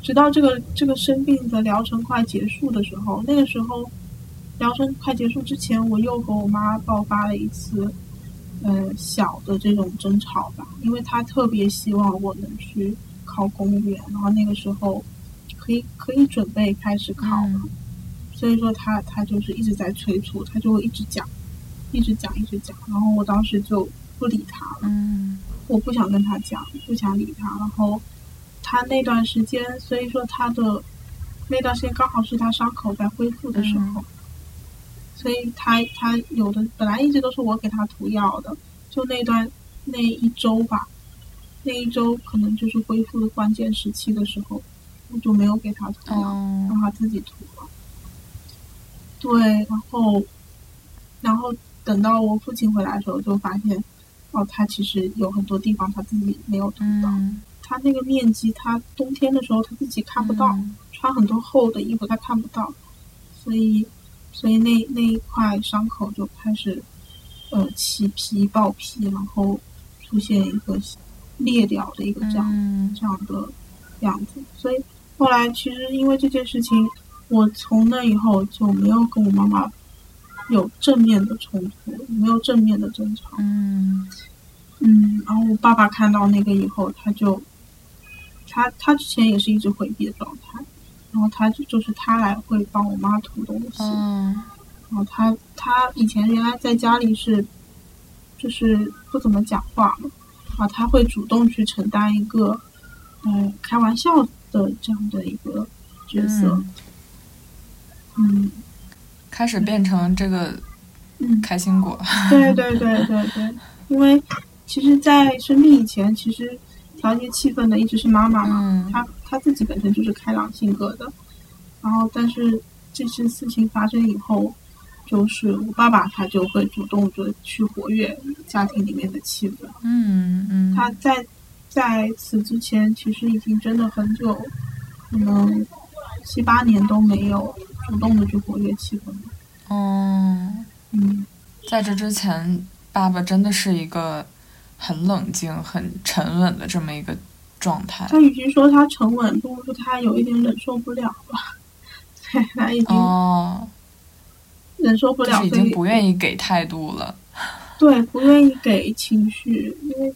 Speaker 2: 直到这个这个生病的疗程快结束的时候，那个时候疗程快结束之前，我又和我妈爆发了一次，呃，小的这种争吵吧，因为她特别希望我能去考公务员，然后那个时候可以可以准备开始考了。
Speaker 1: 嗯
Speaker 2: 所以说他他就是一直在催促，他就会一直讲，一直讲，一直讲。然后我当时就不理他了，
Speaker 1: 嗯
Speaker 2: 我不想跟他讲，不想理他。然后他那段时间，所以说他的那段时间刚好是他伤口在恢复的时候，所以他他有的本来一直都是我给他涂药的，就那段那一周吧，那一周可能就是恢复的关键时期的时候，我就没有给他涂药。
Speaker 1: 哦
Speaker 2: 让他自己涂了。对，然后，然后等到我父亲回来的时候，就发现，哦，他其实有很多地方他自己没有涂到。
Speaker 1: 嗯
Speaker 2: 他那个面积，他冬天的时候他自己看不到，
Speaker 1: 嗯
Speaker 2: 穿很多厚的衣服他看不到，所以，所以那那一块伤口就开始，呃，起皮爆皮，然后出现一个裂掉的一个这样
Speaker 1: 嗯
Speaker 2: 这样的样子。所以后来其实因为这件事情，我从那以后就没有跟我妈妈有正面的冲突，没有正面的争吵。
Speaker 1: 嗯
Speaker 2: 嗯，然后我爸爸看到那个以后，他就他他之前也是一直回避的状态，然后他就就是他来会帮我妈涂东西，
Speaker 1: 嗯
Speaker 2: 然后他他以前原来在家里是就是不怎么讲话嘛，然后他会主动去承担一个呃开玩笑的这样的一个角色，
Speaker 1: 嗯。
Speaker 2: 嗯。
Speaker 1: 开始变成这个
Speaker 2: 嗯，
Speaker 1: 开心果。
Speaker 2: 对对对对对，因为其实，在生病以前，其实调节气氛的一直是妈妈嘛，
Speaker 1: 嗯。
Speaker 2: 她她自己本身就是开朗性格的，然后但是这些事情发生以后，就是我爸爸他就会主动的去活跃家庭里面的气氛。
Speaker 1: 嗯嗯，
Speaker 2: 他在在此之前，其实已经真的很久，可能七八年都没有主动的去活跃气氛了。
Speaker 1: 哦，
Speaker 2: 嗯，
Speaker 1: 在这之前，爸爸真的是一个很冷静、很沉稳的这么一个状态。
Speaker 2: 他与其说他沉稳，不如说他有一点忍受不了了。对，他已经
Speaker 1: 哦，
Speaker 2: 忍受不了，
Speaker 1: 就是已经不愿意给态度了。
Speaker 2: 对不愿意给情绪，因为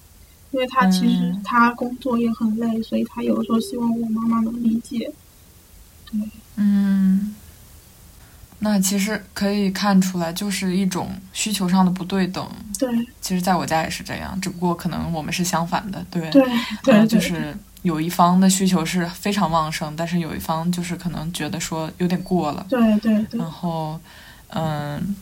Speaker 2: 因为他其实
Speaker 1: 嗯
Speaker 2: 他工作也很累，所以他有的时候希望我妈妈能理解。对，
Speaker 1: 嗯，那其实可以看出来，就是一种需求上的不对等。
Speaker 2: 对，
Speaker 1: 其实，在我家也是这样，只不过可能我们是相反的，对。
Speaker 2: 对，对
Speaker 1: 就是有一方的需求是非常旺盛，但是有一方就是可能觉得说有点过了。
Speaker 2: 对对对
Speaker 1: 然后，嗯，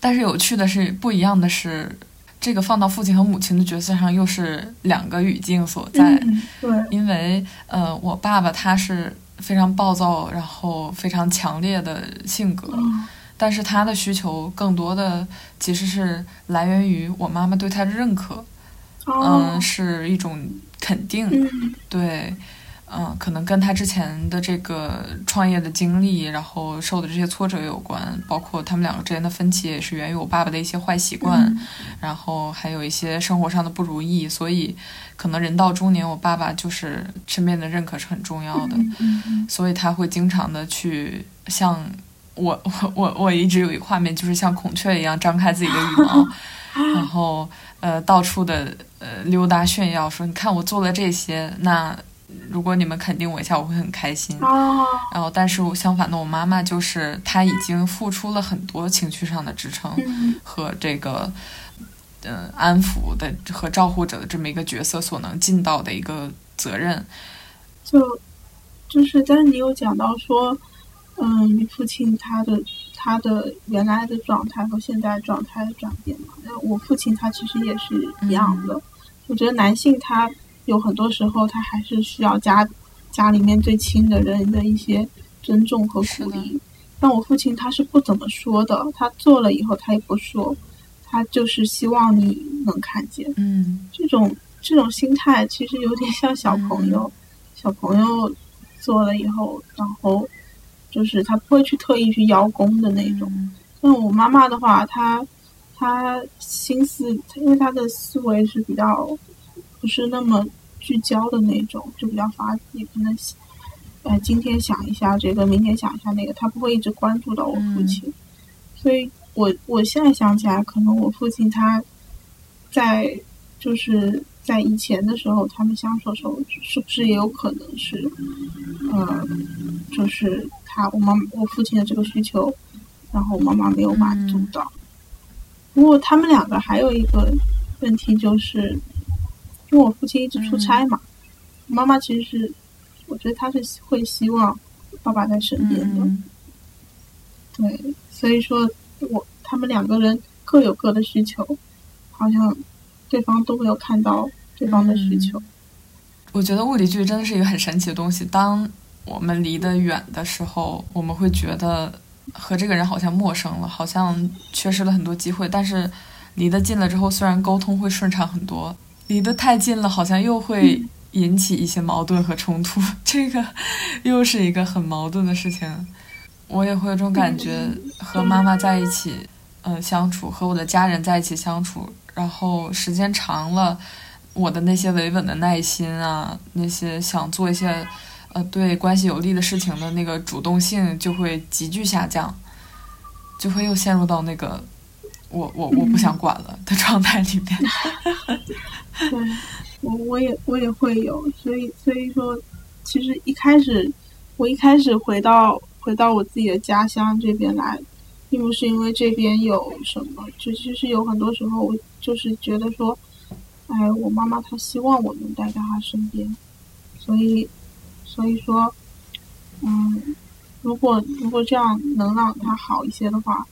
Speaker 1: 但是有趣的是，不一样的是，这个放到父亲和母亲的角色上，又是两个语境所在。
Speaker 2: 嗯，对，
Speaker 1: 因为呃，我爸爸他是非常暴躁，然后非常强烈的性格，
Speaker 2: 嗯。
Speaker 1: 但是他的需求更多的其实是来源于我妈妈对他的认可，
Speaker 2: 哦。
Speaker 1: 嗯，，是一种肯定，
Speaker 2: 嗯。
Speaker 1: 对，嗯，可能跟他之前的这个创业的经历，然后受的这些挫折有关，包括他们两个之间的分歧，也是源于我爸爸的一些坏习惯，
Speaker 2: 嗯。
Speaker 1: 然后还有一些生活上的不如意，所以可能人到中年，我爸爸就是身边的认可是很重要的，所以他会经常的去像我我我我一直有一个画面，就是像孔雀一样张开自己的羽毛，然后呃到处的呃溜达炫耀，说你看我做了这些，那如果你们肯定我一下，我会很开心。
Speaker 2: 哦，
Speaker 1: 然后，但是我相反的，我妈妈就是她已经付出了很多情绪上的支撑
Speaker 2: 嗯
Speaker 1: 和这个，呃，安抚的和照护者的这么一个角色所能尽到的一个责任。
Speaker 2: 就就是，但是你有讲到说，嗯，你父亲他的他的原来的状态和现在状态的转变嘛？那我父亲他其实也是一样的。我觉得男性他有很多时候他还是需要家家里面最亲的人的一些尊重和鼓励。但我父亲他是不怎么说的，他做了以后他也不说，他就是希望你能看见。
Speaker 1: 嗯
Speaker 2: 这种这种心态其实有点像小朋友，小朋友做了以后，然后就是他不会去特意去邀功的那种。
Speaker 1: 嗯
Speaker 2: 像我妈妈的话，她她心思，因为她的思维是比较不是那么聚焦的那种，就比较发，也可能呃今天想一下这个，明天想一下那个，他不会一直关注到我父亲。所以我我现在想起来，可能我父亲他在就是在以前的时候，他们相处的时候，是不是也有可能是，呃，就是他我妈我父亲的这个需求，然后我妈妈没有满足到。不过他们两个还有一个问题就是，因为我父亲一直出差嘛，我妈妈其实是，我觉得她是会希望爸爸在身边的。
Speaker 1: 嗯
Speaker 2: 对，所以说我他们两个人各有各的需求，好像对方都没有看到对方的需求。
Speaker 1: 我觉得物理距离真的是一个很神奇的东西。当我们离得远的时候，我们会觉得和这个人好像陌生了，好像缺失了很多机会。但是离得近了之后，虽然沟通会顺畅很多，离得太近了，好像又会引起一些矛盾和冲突。这个又是一个很矛盾的事情。我也会有这种感觉，和妈妈在一起，呃，相处，和我的家人在一起相处，然后时间长了。我的那些维稳的耐心啊，那些想做一些呃对关系有利的事情的那个主动性就会急剧下降，就会又陷入到那个我我我不想管了的状态里面。
Speaker 2: 对，我我也我也会有，所以所以说，其实一开始我一开始回到回到我自己的家乡这边来，并不是因为这边有什么，就其实有很多时候我就是觉得说，哎，我妈妈她希望我能待在她身边，所以所以说，嗯，如果如果这样能让她好一些的话，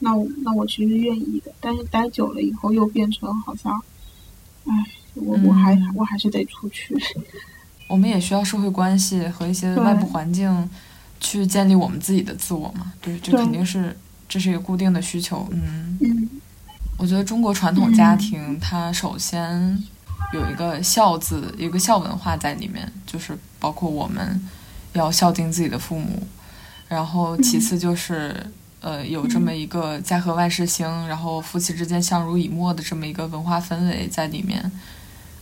Speaker 2: 那我那我其实愿意的。但是待久了以后，又变成好像，哎，我我还、
Speaker 1: 嗯
Speaker 2: 我还是得出去。
Speaker 1: 我们也需要社会关系和一些外部环境去建立我们自己的自我嘛。对，这肯定是这是一个固定的需求。嗯，
Speaker 2: 嗯
Speaker 1: 我觉得中国传统家庭它首先有一个孝字，有一个孝文化在里面，就是包括我们要孝敬自己的父母，然后其次就是。呃，有这么一个家和万事兴，然后夫妻之间相濡以沫的这么一个文化氛围在里面。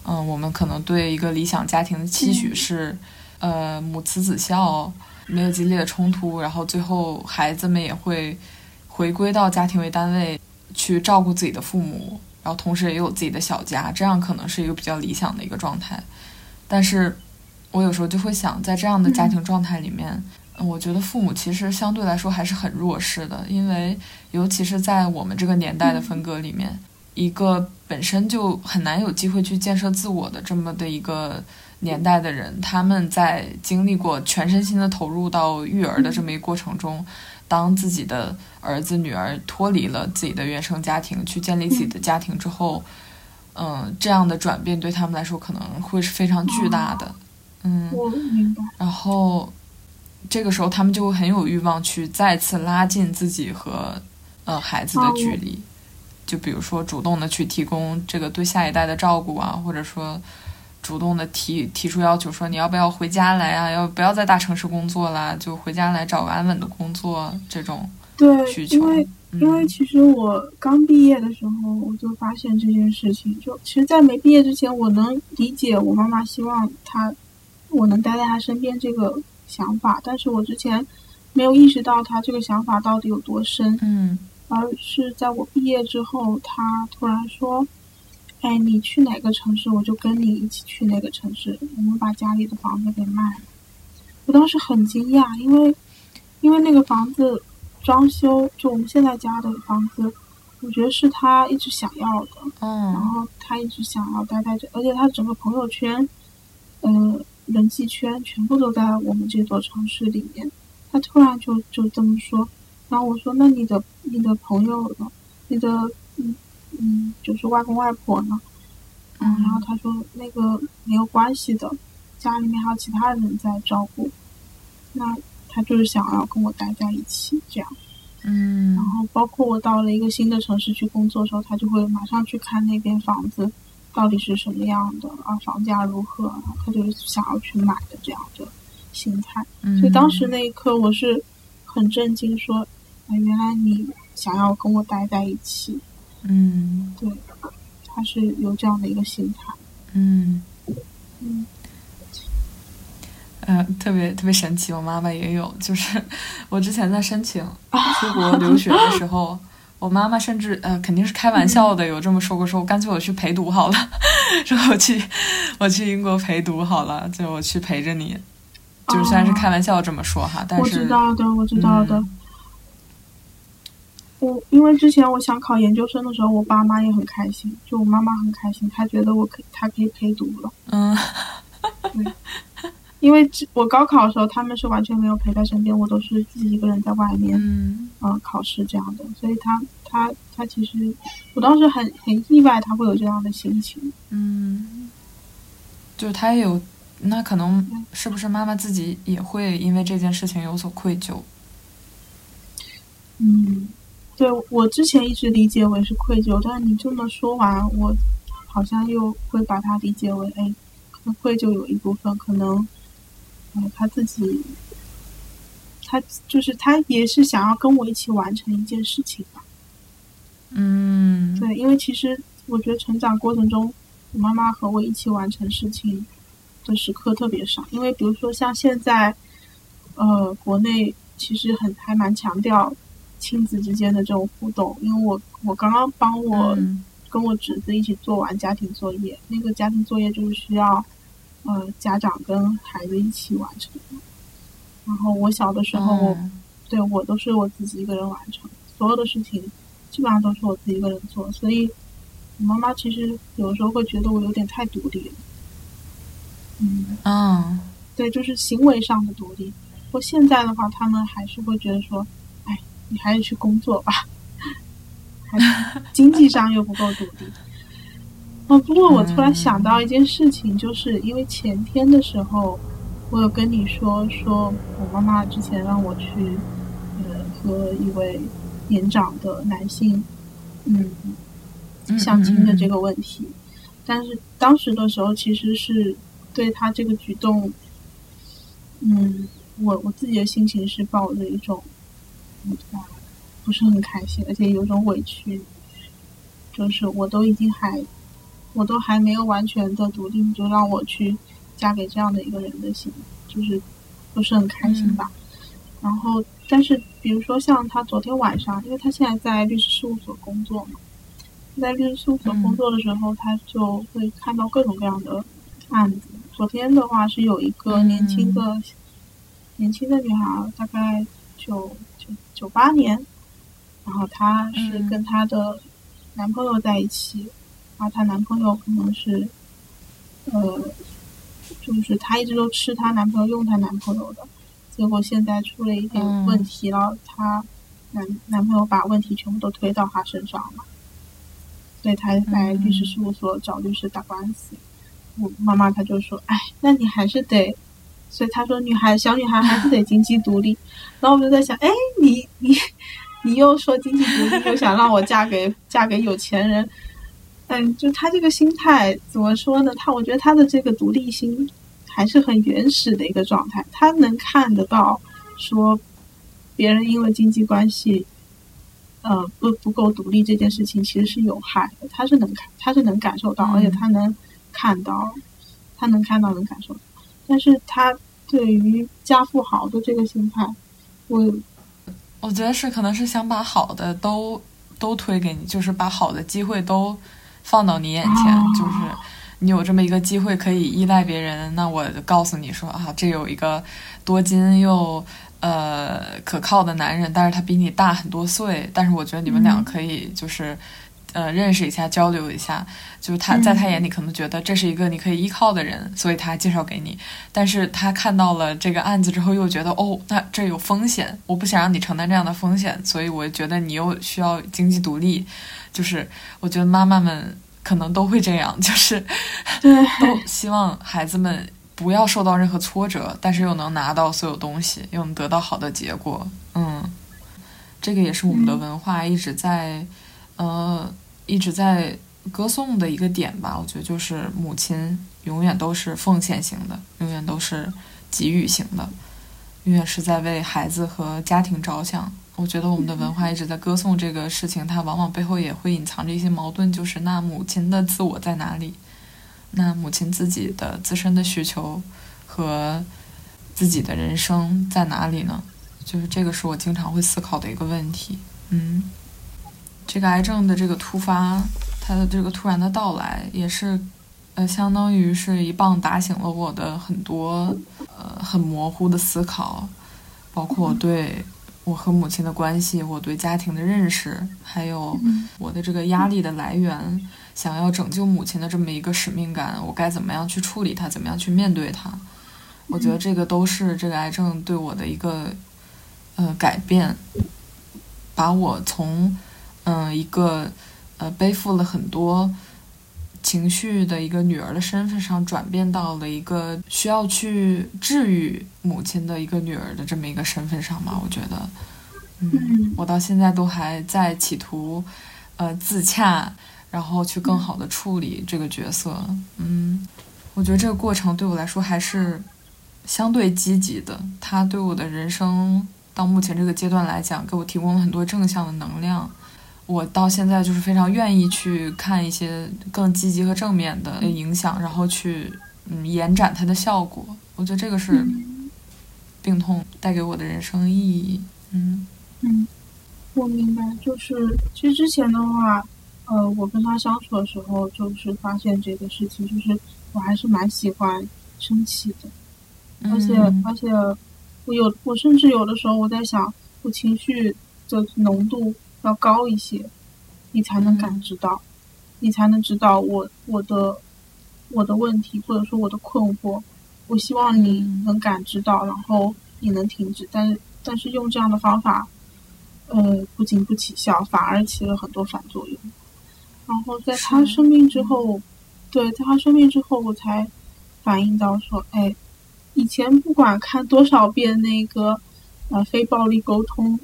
Speaker 1: 嗯，我们可能对一个理想家庭的期许是，呃，母慈子孝，没有激烈的冲突，然后最后孩子们也会回归到家庭为单位去照顾自己的父母，然后同时也有自己的小家，这样可能是一个比较理想的一个状态。但是，我有时候就会想，在这样的家庭状态里面，嗯，我觉得父母其实相对来说还是很弱势的，因为尤其是在我们这个年代的分割里面，一个本身就很难有机会去建设自我的这么的一个年代的人，他们在经历过全身心的投入到育儿的这么一个过程中，当自己的儿子女儿脱离了自己的原生家庭，去建立自己的家庭之后，嗯，这样的转变对他们来说可能会是非常巨大的。嗯。然后这个时候，他们就会很有欲望去再次拉近自己和呃孩子的距离，就比如说主动的去提供这个对下一代的照顾啊，或者说主动的提提出要求，说你要不要回家来啊？要不要在大城市工作啦？就回家来找个安稳的工作这种
Speaker 2: 对
Speaker 1: 需求。
Speaker 2: 因为因为其实我刚毕业的时候，我就发现这件事情。就其实，在没毕业之前，我能理解我妈妈希望她。我能待在她身边这个想法，但是我之前没有意识到他这个想法到底有多深。
Speaker 1: 嗯，
Speaker 2: 而是在我毕业之后，他突然说：“哎，你去哪个城市，我就跟你一起去那个城市。我们把家里的房子给卖了。”我当时很惊讶，因为因为那个房子装修，就我们现在家的房子，我觉得是他一直想要的。
Speaker 1: 嗯，
Speaker 2: 然后他一直想要待在这，而且他整个朋友圈，嗯。人际圈全部都在我们这座城市里面，他突然就就这么说，然后我说：“那你的你的朋友呢？你的嗯嗯，就是外公外婆呢？”嗯，然后他说：“那个没有关系的，家里面还有其他人在照顾。”那他就是想要跟我待在一起这样。
Speaker 1: 嗯，
Speaker 2: 然后包括我到了一个新的城市去工作的时候，他就会马上去看那边房子。到底是什么样的啊？房价如何？他就是想要去买的这样的心态。所以当时那一刻，我是很震惊，说：“啊，原来你想要跟我待在一起。”
Speaker 1: 嗯，
Speaker 2: 对，他是有这样的一个心态。
Speaker 1: 嗯
Speaker 2: 嗯，
Speaker 1: 呃，特别特别神奇，我妈妈也有。就是 我之前在申请 出国留学的时候。我妈妈甚至呃肯定是开玩笑的，有这么说过，说我干脆我去陪读好了，说我去我去英国陪读好了，就我去陪着你，就虽然是开玩笑这么说哈，但是
Speaker 2: 我知道的，我知道的。我因为之前我想考研究生的时候，我爸妈也很开心，就我妈妈很开心，她觉得我可她可以陪读了。
Speaker 1: 嗯，
Speaker 2: 对。因为我高考的时候，他们是完全没有陪在身边，我都是自己一个人在外面，
Speaker 1: 嗯，
Speaker 2: 考试这样的，所以他他他其实，我当时很很意外，他会有这样的心情，
Speaker 1: 嗯，就是他也有，那可能是不是妈妈自己也会因为这件事情有所愧疚？
Speaker 2: 嗯，对我之前一直理解为是愧疚，但是你这么说完，我好像又会把它理解为，哎，愧疚有一部分可能。他自己，他就是他也是想要跟我一起完成一件事情吧。
Speaker 1: 嗯，
Speaker 2: 对，因为其实我觉得成长过程中，我妈妈和我一起完成事情的时刻特别少。因为比如说像现在，呃，国内其实很还蛮强调亲子之间的这种互动。因为我我刚刚帮我跟我侄子一起做完家庭作业，那个家庭作业就是需要。呃，家长跟孩子一起完成。然后我小的时候，对我都是我自己一个人完成，所有的事情基本上都是我自己一个人做。所以，我妈妈其实有时候会觉得我有点太独立了。嗯，
Speaker 1: 嗯，
Speaker 2: 对，就是行为上的独立。我现在的话，他们还是会觉得说，哎，你还是去工作吧，还经济上又不够独立。哦，不过我突然想到一件事情，就是因为前天的时候，我有跟你说，说我妈妈之前让我去，呃，和一位年长的男性，嗯，相亲的这个问题。但是当时的时候，其实是对他这个举动，嗯，我我自己的心情是抱着一种，不是很开心，而且有种委屈，就是我都已经还。我都还没有完全的笃定，就让我去嫁给这样的一个人的心，就是不是很开心吧。然后，但是比如说像他昨天晚上，因为他现在在律师事务所工作嘛，在律师事务所工作的时候，他就会看到各种各样的案子。昨天的话是有一个年轻的年轻的女孩，大概九九九八年，然后她是跟她的男朋友在一起。然后她男朋友可能是，呃，就是她一直都吃她男朋友用她男朋友的，结果现在出了一点问题了，她男男朋友把问题全部都推到她身上了，所以她来律师事务所找律师打官司。我妈妈她就说：“哎，那你还是得。”所以她说：“女孩小女孩还是得经济独立。”然后我就在想：“哎，你你你又说经济独立，又想让我嫁给嫁给有钱人？嗯，就他这个心态怎么说呢？他我觉得他的这个独立心还是很原始的一个状态。他能看得到说别人因为经济关系，呃，不不够独立这件事情其实是有害的。他是能看，他是能感受到，而且他能。”看到，他能看到，能感受到，但是他对于家富豪的这个心态，我
Speaker 1: 我觉得是可能是想把好的都都推给你，就是把好的机会都放到你眼前，就是你有这么一个机会可以依赖别人，那我告诉你说啊，这有一个多金又呃可靠的男人，但是他比你大很多岁，但是我觉得你们俩可以就是。呃，认识一下，交流一下，就是他在他眼里可能觉得这是一个你可以依靠的人，所以他介绍给你。但是他看到了这个案子之后，又觉得哦，那这有风险，我不想让你承担这样的风险，所以我觉得你又需要经济独立。就是我觉得妈妈们可能都会这样，就是 都希望孩子们不要受到任何挫折，但是又能拿到所有东西，又能得到好的结果。嗯，这个也是我们的文化一直在，呃。一直在歌颂的一个点吧，我觉得就是母亲永远都是奉献型的，永远都是给予型的，永远是在为孩子和家庭着想。我觉得我们的文化一直在歌颂这个事情，它往往背后也会隐藏着一些矛盾，就是那母亲的自我在哪里？那母亲自己的自身的需求和自己的人生在哪里呢？就是这个是我经常会思考的一个问题。嗯。这个癌症的这个突发，它的这个突然的到来，也是，呃，相当于是一棒打醒了我的很多，呃，很模糊的思考，包括对我和母亲的关系，我对家庭的认识，还有我的这个压力的来源，想要拯救母亲的这么一个使命感，我该怎么样去处理它，怎么样去面对它？我觉得这个都是这个癌症对我的一个，呃，改变，把我从。嗯，一个呃背负了很多情绪的一个女儿的身份上，转变到了一个需要去治愈母亲的一个女儿的这么一个身份上嘛。我觉得，嗯，我到现在都还在企图呃自洽，然后去更好的处理这个角色。嗯，我觉得这个过程对我来说还是相对积极的，它对我的人生到目前这个阶段来讲，给我提供了很多正向的能量。我到现在就是非常愿意去看一些更积极和正面的影响，然后去嗯延展它的效果。我觉得这个是病痛带给我的人生意义。
Speaker 2: 嗯嗯，我明白。就是其实之前的话，呃，我跟他相处的时候，就是发现这个事情，就是我还是蛮喜欢生气的，而且而且我有我甚至有的时候我在想，我情绪的浓度。要高一些，你才能感知到，你才能知道我我的我的问题或者说我的困惑。我希望你能感知到，然后你能停止。但是但是用这样的方法，呃，不仅不起效，反而起了很多反作用。然后在他生病之后，对，在他生病之后，我才反应到说，哎，以前不管看多少遍那个呃非暴力沟通，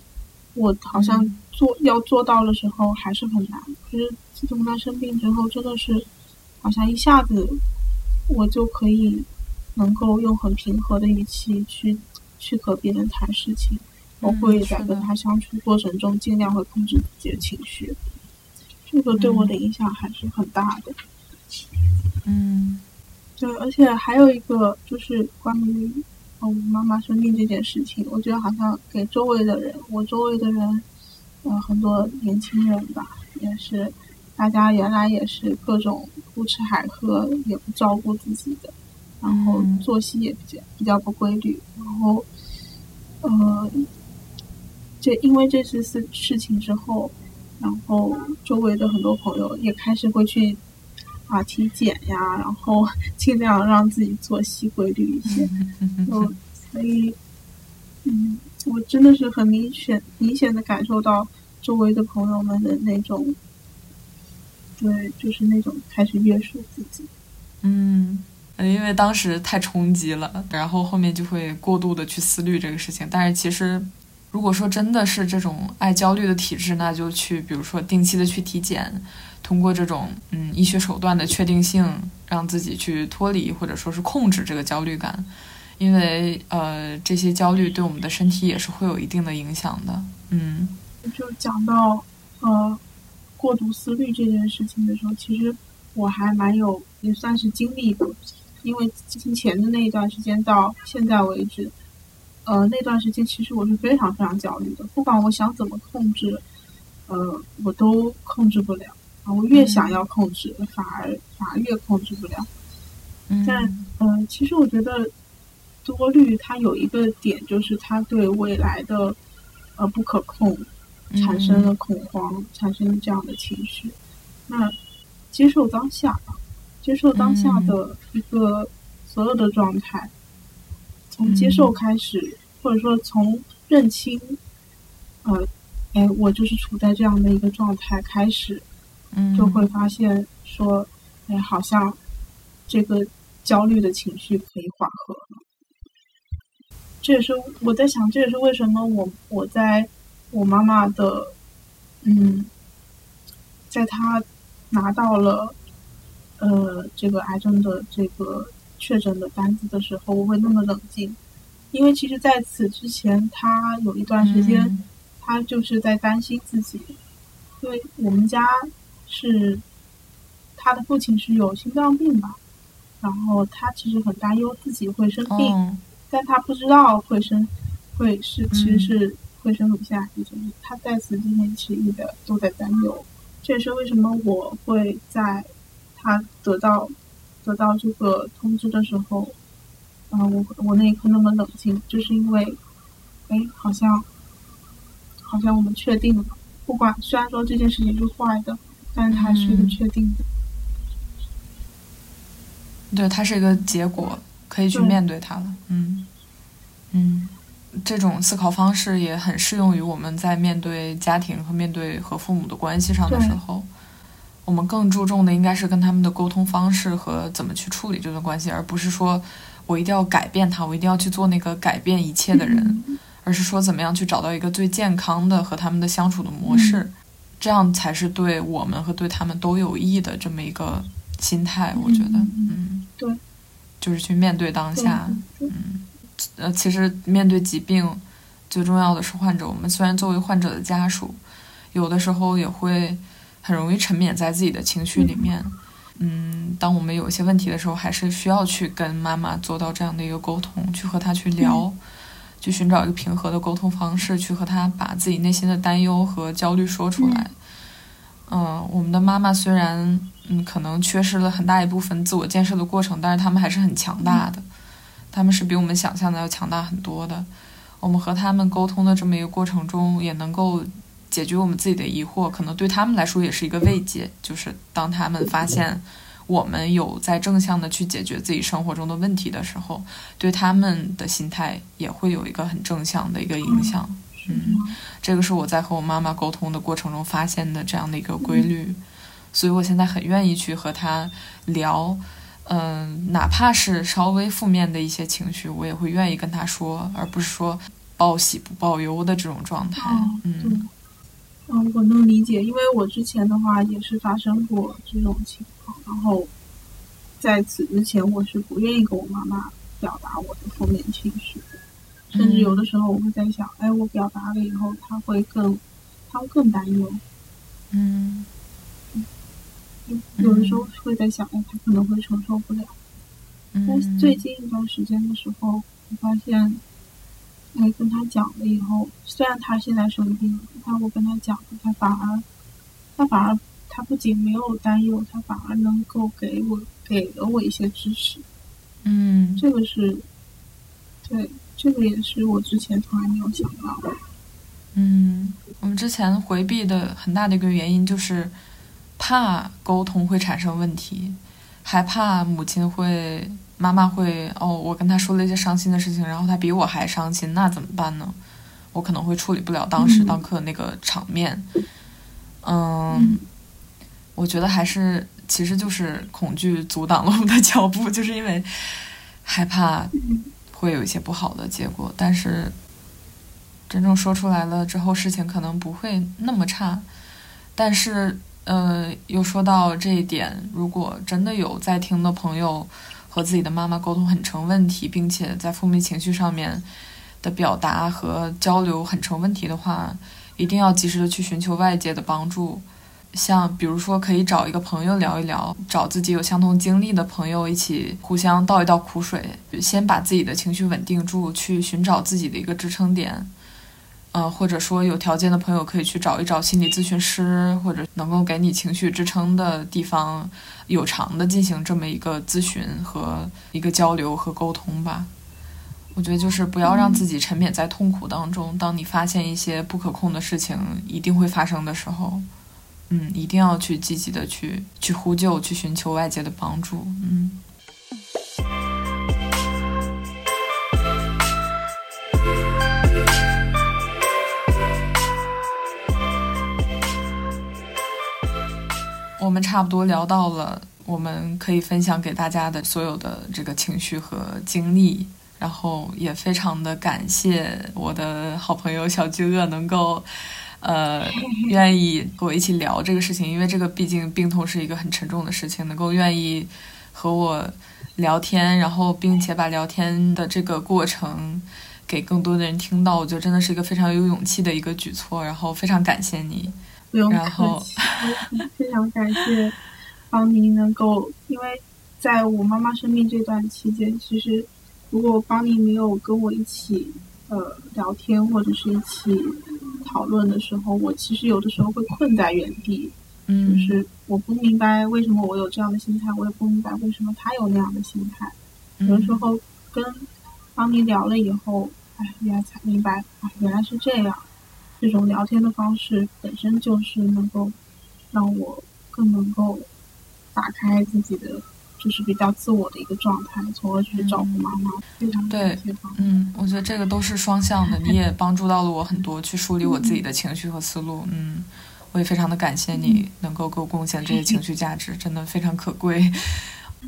Speaker 2: 我好像。做要做到的时候还是很难，可是自从他生病之后，真的是好像一下子我就可以能够用很平和的语气去去和别人谈事情。我会在跟他相处过程中尽量会控制自己的情绪，这个对我的影响还是很大的。
Speaker 1: 嗯，
Speaker 2: 对，而且还有一个就是关于我妈妈生病这件事情，我觉得好像给周围的人，我周围的人。呃，很多年轻人吧，也是，大家原来也是各种胡吃海喝，也不照顾自己的，然后作息也比较比较不规律，然后，呃，这因为这次事事情之后，然后周围的很多朋友也开始会去啊体检呀，然后 尽量让自己作息规律一些，嗯所以。嗯，我真的是很明显、明显的感受到周围的朋友们的那种，对，就是那种开始约束自己。
Speaker 1: 嗯，因为当时太冲击了，然后后面就会过度的去思虑这个事情。但是其实，如果说真的是这种爱焦虑的体质，那就去，比如说定期的去体检，通过这种嗯医学手段的确定性，让自己去脱离或者说是控制这个焦虑感。因为呃，这些焦虑对我们的身体也是会有一定的影响的。嗯，
Speaker 2: 就讲到呃过度思虑这件事情的时候，其实我还蛮有也算是经历过，因为之前的那一段时间到现在为止，呃那段时间其实我是非常非常焦虑的，不管我想怎么控制，呃我都控制不了啊，我越想要控制，反而反而越控制不了。嗯但嗯，其实我觉得。多虑，它有一个点，就是它对未来的呃不可控产生了恐慌，产生这样的情绪。那接受当下吧，接受当下的一个所有的状态，从接受开始，或者说从认清，呃，哎，我就是处在这样的一个状态开始，就会发现说，哎，好像这个焦虑的情绪可以缓和了。这也是我在想，这也是为什么我我在我妈妈的，嗯，在她拿到了呃这个癌症的这个确诊的单子的时候，我会那么冷静，因为其实在此之前，她有一段时间，她就是在担心自己，因为我们家是她的父亲是有心脏病吧，然后她其实很担忧自己会生病。但他不知道会生，会是其实是会生乳腺癌，就是他在此之前其实一直都在担忧。这也是为什么我会在他得到得到这个通知的时候，嗯，我我那一刻那么冷静，就是因为，哎，好像好像我们确定了，不管虽然说这件事情是坏的，但是它是一个确定的。
Speaker 1: 对，它是一个结果。可以去面对它了，嗯，嗯，这种思考方式也很适用于我们在面对家庭和面对和父母的关系上的时候，我们更注重的应该是跟他们的沟通方式和怎么去处理这段关系，而不是说我一定要改变他，我一定要去做那个改变一切的人，而是说怎么样去找到一个最健康的和他们的相处的模式，这样才是对我们和对他们都有益的这么一个心态，我觉得，嗯，
Speaker 2: 对。
Speaker 1: 就是去面对当下，嗯，呃，其实面对疾病，最重要的是患者。我们虽然作为患者的家属，有的时候也会很容易沉湎在自己的情绪里面，嗯，当我们有一些问题的时候，还是需要去跟妈妈做到这样的一个沟通，去和她去聊，去寻找一个平和的沟通方式，去和她把自己内心的担忧和焦虑说出来。嗯，我们的妈妈虽然嗯可能缺失了很大一部分自我建设的过程，但是他们还是很强大的，他们是比我们想象的要强大很多的。我们和他们沟通的这么一个过程中，也能够解决我们自己的疑惑，可能对他们来说也是一个慰藉。就是当他们发现我们有在正向的去解决自己生活中的问题的时候，对他们的心态也会有一个很正向的一个影响。嗯，这个是我在和我妈妈沟通的过程中发现的这样的一个规律，所以我现在很愿意去和他聊，嗯，哪怕是稍微负面的一些情绪，我也会愿意跟他说，而不是说报喜不报忧的这种状态。
Speaker 2: 嗯，嗯，我能理解，因为我之前的话也是发生过这种情况，然后在此之前我是不愿意跟我妈妈表达我的负面情绪。甚至有的时候我会在想，哎，我表达了以后，她会更，她会更担忧。
Speaker 1: 嗯，
Speaker 2: 有的时候会在想，哎，他可能会承受不了。但最近一段时间的时候，我发现，哎，跟他讲了以后，虽然他现在生病了，但我跟他讲了，他反而，他反而，他不仅没有担忧，他反而能够给我给了我一些支持。
Speaker 1: 嗯，
Speaker 2: 这个是，对。这个也是我之前从来没有想到的。
Speaker 1: 嗯，我们之前回避的很大的一个原因就是怕沟通会产生问题，害怕母亲会妈妈会哦，我跟他说了一些伤心的事情，然后他比我还伤心，那怎么办呢？我可能会处理不了当时当刻那个场面。嗯，我觉得还是其实就是恐惧阻挡了我们的脚步，就是因为害怕会有一些不好的结果。但是真正说出来了之后，事情可能不会那么差。但是，呃，又说到这一点，如果真的有在听的朋友和自己的妈妈沟通很成问题，并且在负面情绪上面的表达和交流很成问题的话，一定要及时的去寻求外界的帮助。像比如说，可以找一个朋友聊一聊，找自己有相同经历的朋友一起互相倒一倒苦水，先把自己的情绪稳定住，去寻找自己的一个支撑点。呃，或者说有条件的朋友可以去找一找心理咨询师，或者能够给你情绪支撑的地方，有偿的进行这么一个咨询和一个交流和沟通吧。我觉得就是不要让自己沉湎在痛苦当中。当你发现一些不可控的事情一定会发生的时候，嗯，一定要去积极的去去呼救，去寻求外界的帮助。嗯。我们差不多聊到了我们可以分享给大家的所有的这个情绪和经历，然后也非常的感谢我的好朋友小巨鳄能够，呃，愿意和我一起聊这个事情，因为这个毕竟病痛是一个很沉重的事情，能够愿意和我聊天，然后并且把聊天的这个过程给更多的人听到，我觉得真的是一个非常有勇气的一个举措，然后非常感谢你。
Speaker 2: 不用客气，非常感谢邦尼能够，因为在我妈妈生病这段期间，其实如果邦尼没有跟我一起呃聊天或者是一起讨论的时候，我其实有的时候会困在原地，
Speaker 1: 嗯，
Speaker 2: 就是我不明白为什么我有这样的心态，我也不明白为什么他有那样的心态，有的时候跟邦尼聊了以后，哎，原来才明白，啊，原来是这样。这种聊天的方式本身就是能够让我更能够打开自己的，就是比较自我的一个状态，从而去照顾妈妈。非常
Speaker 1: 对，嗯，我觉得这个都是双向的，你也帮助到了我很多，去梳理我自己的情绪和思路。嗯，我也非常的感谢你能够给我贡献这些情绪价值，真的非常可贵。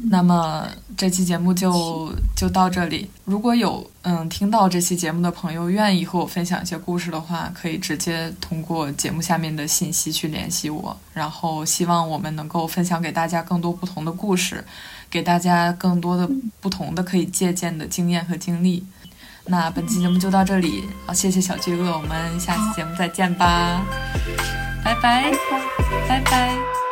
Speaker 1: 那么这期节目就就到这里。如果有嗯听到这期节目的朋友愿意和我分享一些故事的话，可以直接通过节目下面的信息去联系我。然后希望我们能够分享给大家更多不同的故事，给大家更多的不同的可以借鉴的经验和经历。那本期节目就到这里，好，谢谢小巨鳄，我们下期节目再见吧，拜拜，拜拜。